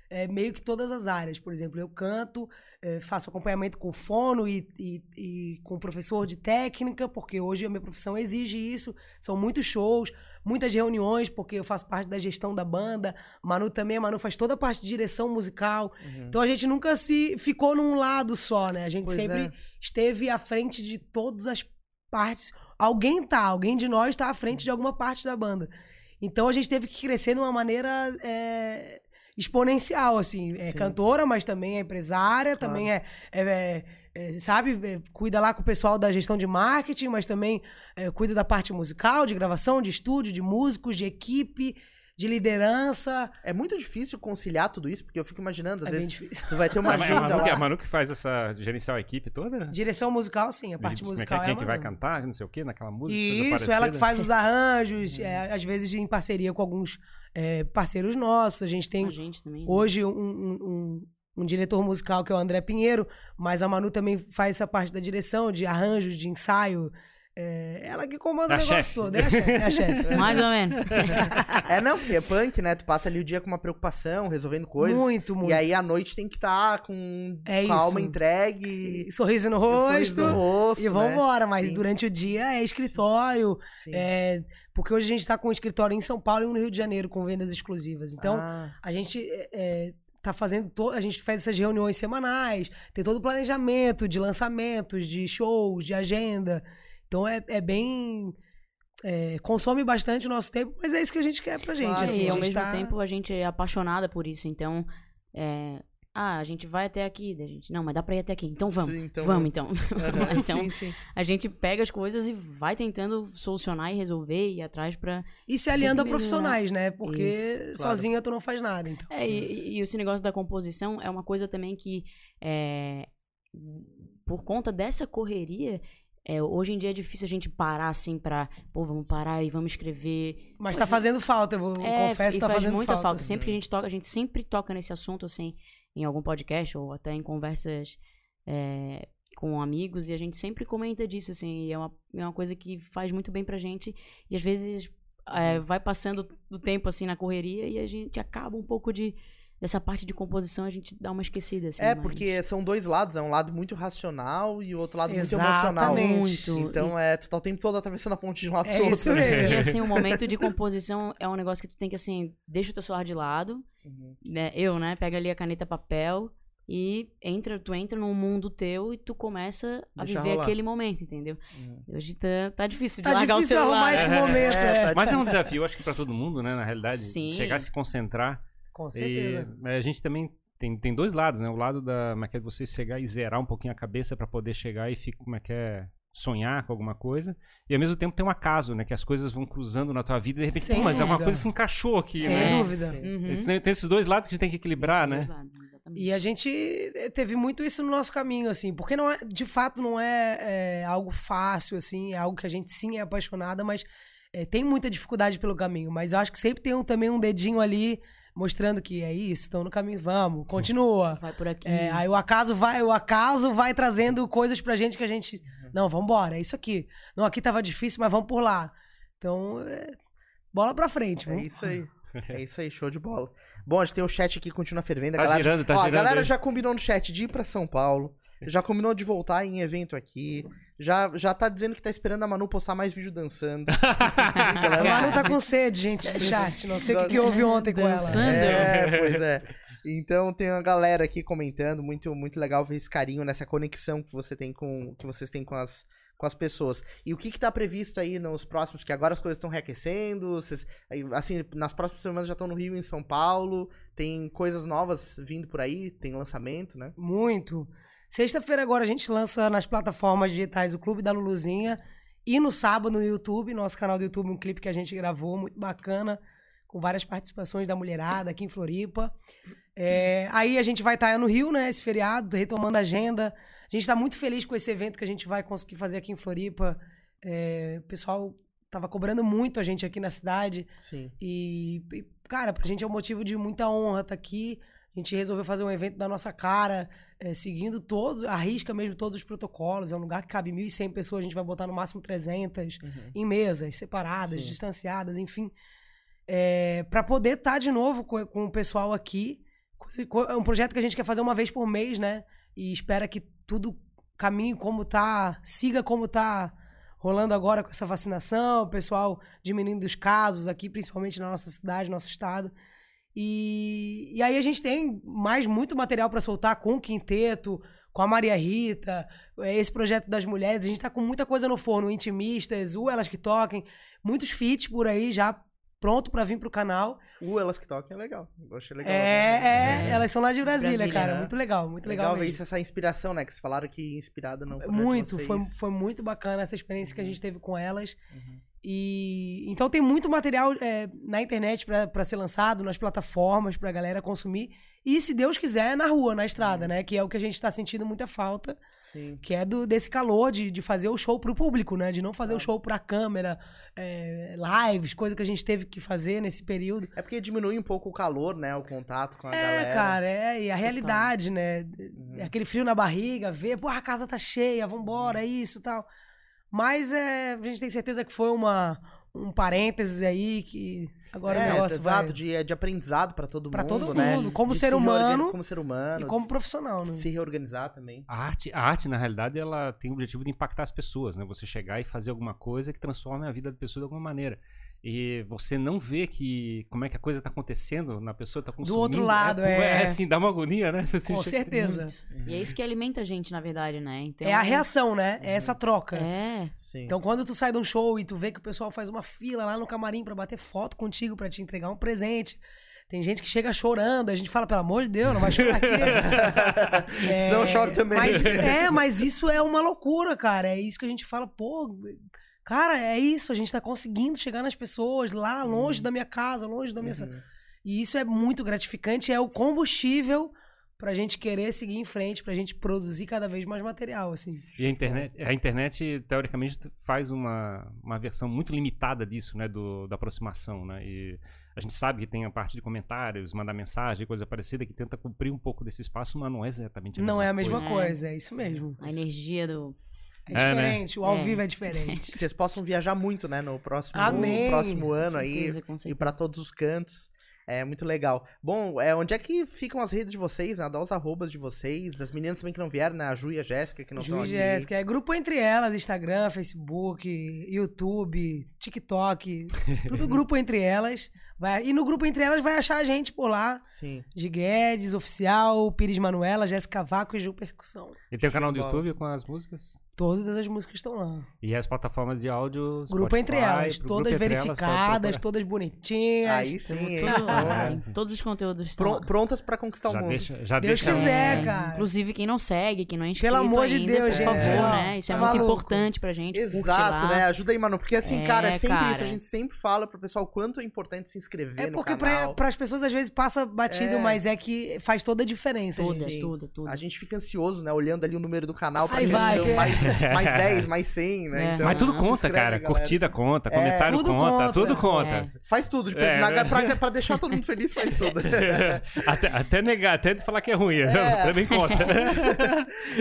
é, meio que todas as áreas. Por exemplo, eu canto, é, faço acompanhamento com fono e, e, e com professor de técnica, porque hoje a minha profissão exige isso. São muitos shows, muitas reuniões, porque eu faço parte da gestão da banda. Manu também, a Manu faz toda a parte de direção musical. Uhum. Então a gente nunca se ficou num lado só, né? A gente Pois sempre é. esteve à frente de todas as partes. alguém tá, alguém de nós tá à frente de alguma parte da banda. Então a gente teve que crescer de uma maneira é, exponencial, assim. É Sim. cantora, mas também é empresária, Claro. também é, é- é- é, sabe, é, cuida lá com o pessoal da gestão de marketing, mas também é, cuida da parte musical, de gravação, de estúdio, de músicos, de equipe, de liderança. É muito difícil conciliar tudo isso, porque eu fico imaginando, às é vezes, tu vai ter uma É a agenda Manu, que, a lá. Manu que faz essa gerencial equipe toda? Direção musical, sim, a parte é musical é? é Quem a que vai cantar, não sei o quê, naquela música? Isso, ela que faz os arranjos, é, às vezes em parceria com alguns é, parceiros nossos. A gente tem A gente também. né? hoje um, um- um- um diretor musical que é o André Pinheiro, mas a Manu também faz essa parte da direção, de arranjos, de ensaio. É, ela que comanda É a o negócio chefe. todo, é a chefe. É a chefe. Mais ou menos. É, não, porque é punk, né? Tu passa ali o dia com uma preocupação, resolvendo coisas. Muito, muito. E aí à noite tem que estar com, É com a alma isso. entregue. E sorriso no rosto. sorriso no rosto. E né? vambora, mas Sim. durante o dia é escritório. Sim. É, porque hoje a gente tá com um escritório em São Paulo e um no Rio de Janeiro com vendas exclusivas. Então, Ah, a gente é, é, tá fazendo to... a gente faz essas reuniões semanais, tem todo o planejamento de lançamentos, de shows, de agenda. Então é, é bem é, consome bastante o nosso tempo, mas é isso que a gente quer pra gente. Claro, assim, e ao mesmo tá- tempo a gente é apaixonada por isso. Então, é, ah, a gente vai até aqui. daí A gente, não, mas dá pra ir até aqui. Então vamos. Sim, então vamos, então. aham, então, sim, sim. a gente pega as coisas e vai tentando solucionar e resolver e ir atrás pra. E se aliando a profissionais, né? Porque Isso, claro. sozinha tu não faz nada. Então. É, e, e esse negócio da composição é uma coisa também que, é, por conta dessa correria, é, hoje em dia é difícil a gente parar assim pra, pô, vamos parar e vamos escrever. Mas tá fazendo falta, eu vou- É, confesso que tá faz fazendo muita falta. falta. Sempre que a gente toca, a gente sempre toca nesse assunto, assim, em algum podcast ou até em conversas é, com amigos, e a gente sempre comenta disso, assim, e é uma, é uma coisa que faz muito bem pra gente, e às vezes é, vai passando o tempo, assim, na correria, e a gente acaba um pouco de. Dessa parte de composição a gente dá uma esquecida, assim. É, mas- porque são dois lados, é um lado muito racional e o outro lado muito emocional. Exatamente. Muito. Então é, tu tá o tempo todo atravessando a ponte de um lado É pro isso outro. mesmo. E assim, o momento de composição é um negócio que tu tem que, assim, deixa o teu celular de lado, Uhum. né? Eu, né? Pega ali a caneta papel e entra, tu entra num mundo teu e tu começa a Deixa viver rolar. aquele momento, entendeu? Uhum. Hoje tá, tá difícil de Tá largar difícil o celular. arrumar esse É. momento. É, é. tá Mas é um desafio, acho que pra todo mundo, né, na realidade. Sim. Chegar a se concentrar. Com E certeza. é, a gente também tem, tem dois lados, né? O lado da como é que é você chegar e zerar um pouquinho a cabeça pra poder chegar e ficar, como é que é, sonhar com alguma coisa. E ao mesmo tempo tem um acaso, né? Que as coisas vão cruzando na tua vida e de repente, Sem pô, mas é uma dúvida. coisa que se encaixou aqui, Sem né? dúvida. Sim. Uhum. Tem esses dois lados que a gente tem que equilibrar, Esses né? dois lados, exatamente. E a gente eh, teve muito isso no nosso caminho, assim, porque não é, de fato não é, é, algo fácil, assim, é algo que a gente sim é apaixonada, mas eh, tem muita dificuldade pelo caminho. Mas eu acho que sempre tem um, também um dedinho ali mostrando que é isso, estão no caminho, vamos, continua. Vai por aqui. É, aí o acaso vai, o acaso vai trazendo coisas pra gente que a gente. Não, vambora, é isso aqui. Não, aqui tava difícil, mas vamos por lá. Então, é, bola pra frente. É vamos- isso aí. É isso aí, show de bola. Bom, a gente tem o chat aqui que continua fervendo. A Tá galera, girando, tá ó, girando A galera já combinou no chat de ir pra São Paulo. Já combinou de voltar em evento aqui. Já, já tá dizendo que tá esperando a Manu postar mais vídeo dançando. A Manu tá com sede, gente, chat. Não sei o que, que houve ontem com ela. Dançando. É, pois é. Então tem uma galera aqui comentando, muito muito legal ver esse carinho nessa conexão que você tem com que vocês têm com as com as pessoas. E o que que tá previsto aí nos próximos que agora as coisas estão reaquecendo, vocês, assim, nas próximas semanas já estão no Rio e em São Paulo, tem coisas novas vindo por aí, tem lançamento, né? Muito. Sexta-feira agora a gente lança nas plataformas digitais o Clube da Luluzinha e no sábado no YouTube, nosso canal do YouTube, um clipe que a gente gravou, muito bacana, com várias participações da mulherada aqui em Floripa. É, aí a gente vai estar no Rio, né, esse feriado, retomando a agenda. A gente está muito feliz com esse evento que a gente vai conseguir fazer aqui em Floripa. É, o pessoal tava cobrando muito a gente aqui na cidade. Sim. E, e, cara, pra gente é um motivo de muita honra estar aqui. A gente resolveu fazer um evento da nossa cara, eh, seguindo todos, a risca mesmo todos os protocolos. É um lugar que cabe 1.100 pessoas, a gente vai botar no máximo 300 Uhum. em mesas, separadas, Sim. distanciadas, enfim. É, para poder estar de novo com, com o pessoal aqui. É um projeto que a gente quer fazer uma vez por mês, né? E espera que tudo caminhe como tá, siga como tá rolando agora com essa vacinação, o pessoal diminuindo os casos aqui, principalmente na nossa cidade, nosso estado. E, e aí a gente tem mais muito material para soltar com o quinteto, com a Maria Rita, é, esse projeto das mulheres. A gente tá com muita coisa no forno, intimistas, o Elas Que Toquem, muitos feats por aí já pronto pra vir pro canal. O Elas que Toquem é legal. Eu achei legal. É, né? é, elas são lá de Brasília, Brasília, cara. né? Muito legal, muito legal, Legal ver isso, essa inspiração, né? Que vocês falaram que inspirada não Muito, vocês. foi, foi muito bacana essa experiência que a Uhum. gente teve com elas. Uhum. E então tem muito material é, na internet pra- pra ser lançado, nas plataformas pra galera consumir. E se Deus quiser, na rua, na estrada, Uhum. né? Que é o que a gente tá sentindo muita falta, Sim. que é do, desse calor de, de fazer o show pro público, né? De não fazer o show pra câmera, é, lives, coisa que a gente teve que fazer nesse período. É porque diminui um pouco o calor, né? O contato com a É, galera. cara, é, e a realidade, né? Uhum. É aquele frio na barriga, ver, pô, a casa tá cheia, vambora, Uhum. isso e tal. Mas é, a gente tem certeza que foi uma, um parênteses aí, que agora é, o negócio exato, vai... de, de aprendizado pra todo Pra mundo, todo né? mundo, como De ser humano Como ser humano. E como de profissional, né? se reorganizar também. A arte, a arte, na realidade, ela tem o objetivo de impactar as pessoas, né? Você chegar e fazer alguma coisa que transforme a vida da pessoa de alguma maneira. E você não vê que como é que a coisa tá acontecendo, na pessoa tá consumindo. outro lado, é. é. É assim, dá uma agonia, né? Você Com certeza. E é isso que alimenta a gente, na verdade, né? Então, É a reação, né? É essa troca. É. Sim. Então, quando tu sai de um show e tu vê que o pessoal faz uma fila lá no camarim pra bater foto contigo, pra te entregar um presente. Tem gente que chega chorando, a gente fala, pelo amor de Deus, não vai chorar aqui. Senão eu choro também. Mas, é, mas isso é uma loucura, cara. É isso que a gente fala, pô, cara, é isso, a gente tá conseguindo chegar nas pessoas lá longe da minha casa, longe da minha. Uhum. E isso é muito gratificante, é o combustível pra gente querer seguir em frente, pra gente produzir cada vez mais material, assim. E a internet, a internet teoricamente, faz uma, uma versão muito limitada disso, né? Do, da aproximação, né? E a gente sabe que tem a parte de comentários, mandar mensagem, coisa parecida, que tenta cumprir um pouco desse espaço, mas não é exatamente a mesma Não é a mesma coisa. coisa, coisa. é isso mesmo. A energia do. É É, né? diferente, o ao É. vivo é diferente. Vocês possam viajar muito, né? No próximo, Amém. no próximo Com ano aí. certeza, com E pra todos os cantos. É muito legal. Bom, é, onde é que ficam as redes de vocês, né? Dá os arrobas de vocês, das meninas também que não vieram, né? A Ju e a Jéssica que não estão Ju aqui. e Jéssica, é grupo entre elas, Instagram, Facebook, YouTube, TikTok, tudo grupo entre elas. Vai, e no grupo entre elas vai achar a gente por lá. Sim. De Guedes, Oficial, Pires Manuela, Jéssica Vaco e Ju Percussão. E tem o canal do YouTube com as músicas. Todas as músicas estão lá. E as plataformas de áudio. Grupo Spotify, entre elas, todas grupo entre elas, pode verificadas, procurar. todas bonitinhas. Aí sim? Tudo lá, sim. Todos os conteúdos estão Pro- lá. prontas pra conquistar o Já mundo. deixa, já Deus deixa um- quiser, É, cara. Inclusive, quem não segue, quem não é inscrito Pelo amor de ainda, Deus, por favor, gente, ó, né? Isso é tá muito maluco. importante pra gente. Exato, lá. né? Ajuda aí, mano. Porque assim, É, cara, é sempre cara. isso. A gente sempre fala pro pessoal o quanto é importante se inscrever É no porque canal. para as pessoas às vezes passa batido, É. mas é que faz toda a diferença. Tudo, gente. Sim. tudo, tudo. A gente fica ansioso, né? Olhando ali o número do canal pra vai, mais, mais 10, mais 100, né? É. Então, Mas tudo conta, inscreve, cara. galera. Curtida conta, É, comentário tudo conta, conta. tudo conta. É. Faz tudo. Tipo, É, na- né? pra, pra deixar todo mundo feliz, faz tudo. até, até negar, até falar que é ruim. Também conta.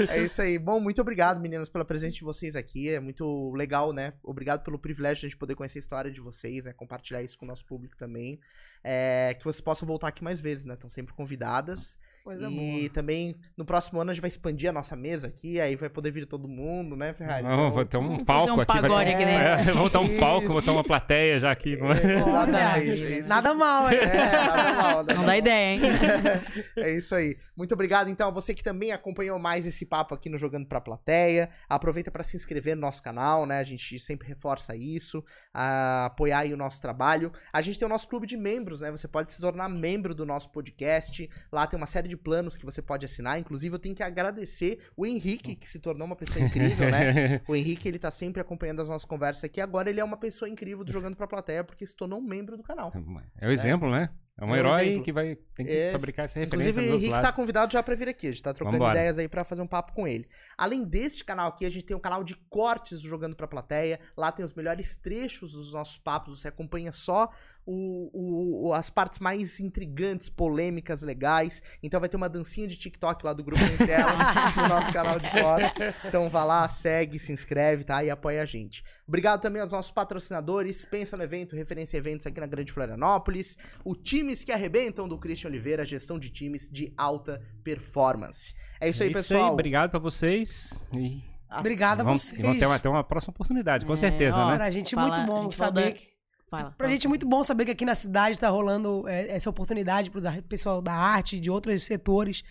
é isso aí. Bom, muito obrigado, meninas, pela presença de vocês aqui. É muito legal, né? Obrigado pelo privilégio de a gente poder conhecer a história de vocês, né? Compartilhar isso com o nosso público também. É, que vocês possam voltar aqui mais vezes, né? Estão sempre convidadas. Coisa e boa. também, no próximo ano, a gente vai expandir a nossa mesa aqui, aí vai poder vir todo mundo, né, Ferrari? Vamos, Então- vai ter um Vamos palco fazer um aqui. vai aqui dentro. É, vamos botar um palco, botar uma plateia já aqui. É, exatamente. é isso. Nada mal, hein? É, nada mal, nada Não dá ideia, hein? É isso aí. Muito obrigado, então, a você que também acompanhou mais esse papo aqui no Jogando Pra Plateia. Aproveita para se inscrever no nosso canal, né? A gente sempre reforça isso, a apoiar aí o nosso trabalho. A gente tem o nosso clube de membros, né? Você pode se tornar membro do nosso podcast. Lá tem uma série de planos que você pode assinar. Inclusive, eu tenho que agradecer o Henrique, que se tornou uma pessoa incrível, né? O Henrique, ele tá sempre acompanhando as nossas conversas aqui. Agora ele é uma pessoa incrível do Jogando Pra Plateia, porque se tornou um membro do canal. É o exemplo, né? É um É herói exemplo. que vai tem que Esse- fabricar essa referência Inclusive, o Henrique lados. tá convidado já pra vir aqui. A gente tá trocando Vambora. ideias aí pra fazer um papo com ele. Além deste canal aqui, a gente tem um canal de cortes do Jogando Pra Plateia. Lá tem os melhores trechos dos nossos papos. Você acompanha só o- o- as partes mais intrigantes, polêmicas, legais. Então vai ter uma dancinha de TikTok lá do grupo Entre Elas no nosso canal de cortes. Então vá lá, segue, se inscreve, tá? E apoia a gente. Obrigado também aos nossos patrocinadores. Pensa no evento, referência eventos aqui na Grande Florianópolis. O Times que Arrebentam do Christian Oliveira, gestão de times de alta performance. É isso aí, É pessoal. obrigado pra vocês. E Obrigada a vocês. e vamos ter, uma, ter uma próxima oportunidade, com É, certeza, ó, né? Pra gente é muito a bom gente saber fala- que Fala. Pra gente é muito bom saber que aqui na cidade tá rolando é, essa oportunidade pro pessoal da arte, de outros setores,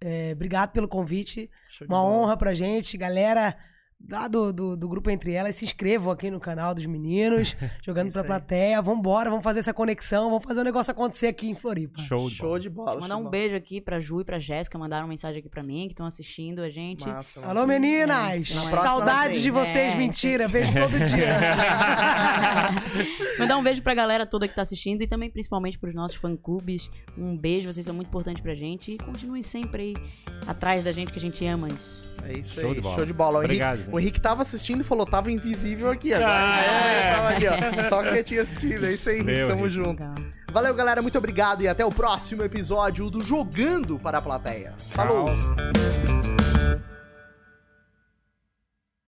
É, obrigado pelo convite. Uma bola. honra pra gente. Galera lá do, do, do grupo Entre Elas, se inscrevam aqui no canal dos meninos, jogando pra aí. plateia. Vambora, vamos fazer essa conexão, vamos fazer o negócio acontecer aqui em Floripa. Show de Show bola. de bola. Mandar show um de beijo aqui pra Ju e pra Jéssica, mandaram mensagem aqui pra mim, que estão assistindo a gente. bola. Massa, Alô, meninas! Na próxima Saudades de vocês, É. mentira, vejo todo dia. Mandar um beijo pra galera toda que tá assistindo e também principalmente pros nossos fã-clubes. Um beijo, vocês são muito importantes pra gente e continuem sempre aí atrás da gente, que a gente ama isso. É isso Show aí, de bola. show de bola. O Henrique, Obrigado, o Henrique tava assistindo e falou, tava invisível aqui agora. Ah, é. Tava ali, ó. Só quietinho assistindo, é isso aí, Henrique, Meu, tamo Henrique. junto. Legal. Valeu, galera, muito obrigado e até o próximo episódio do Jogando para a Plateia. Falou! Tchau.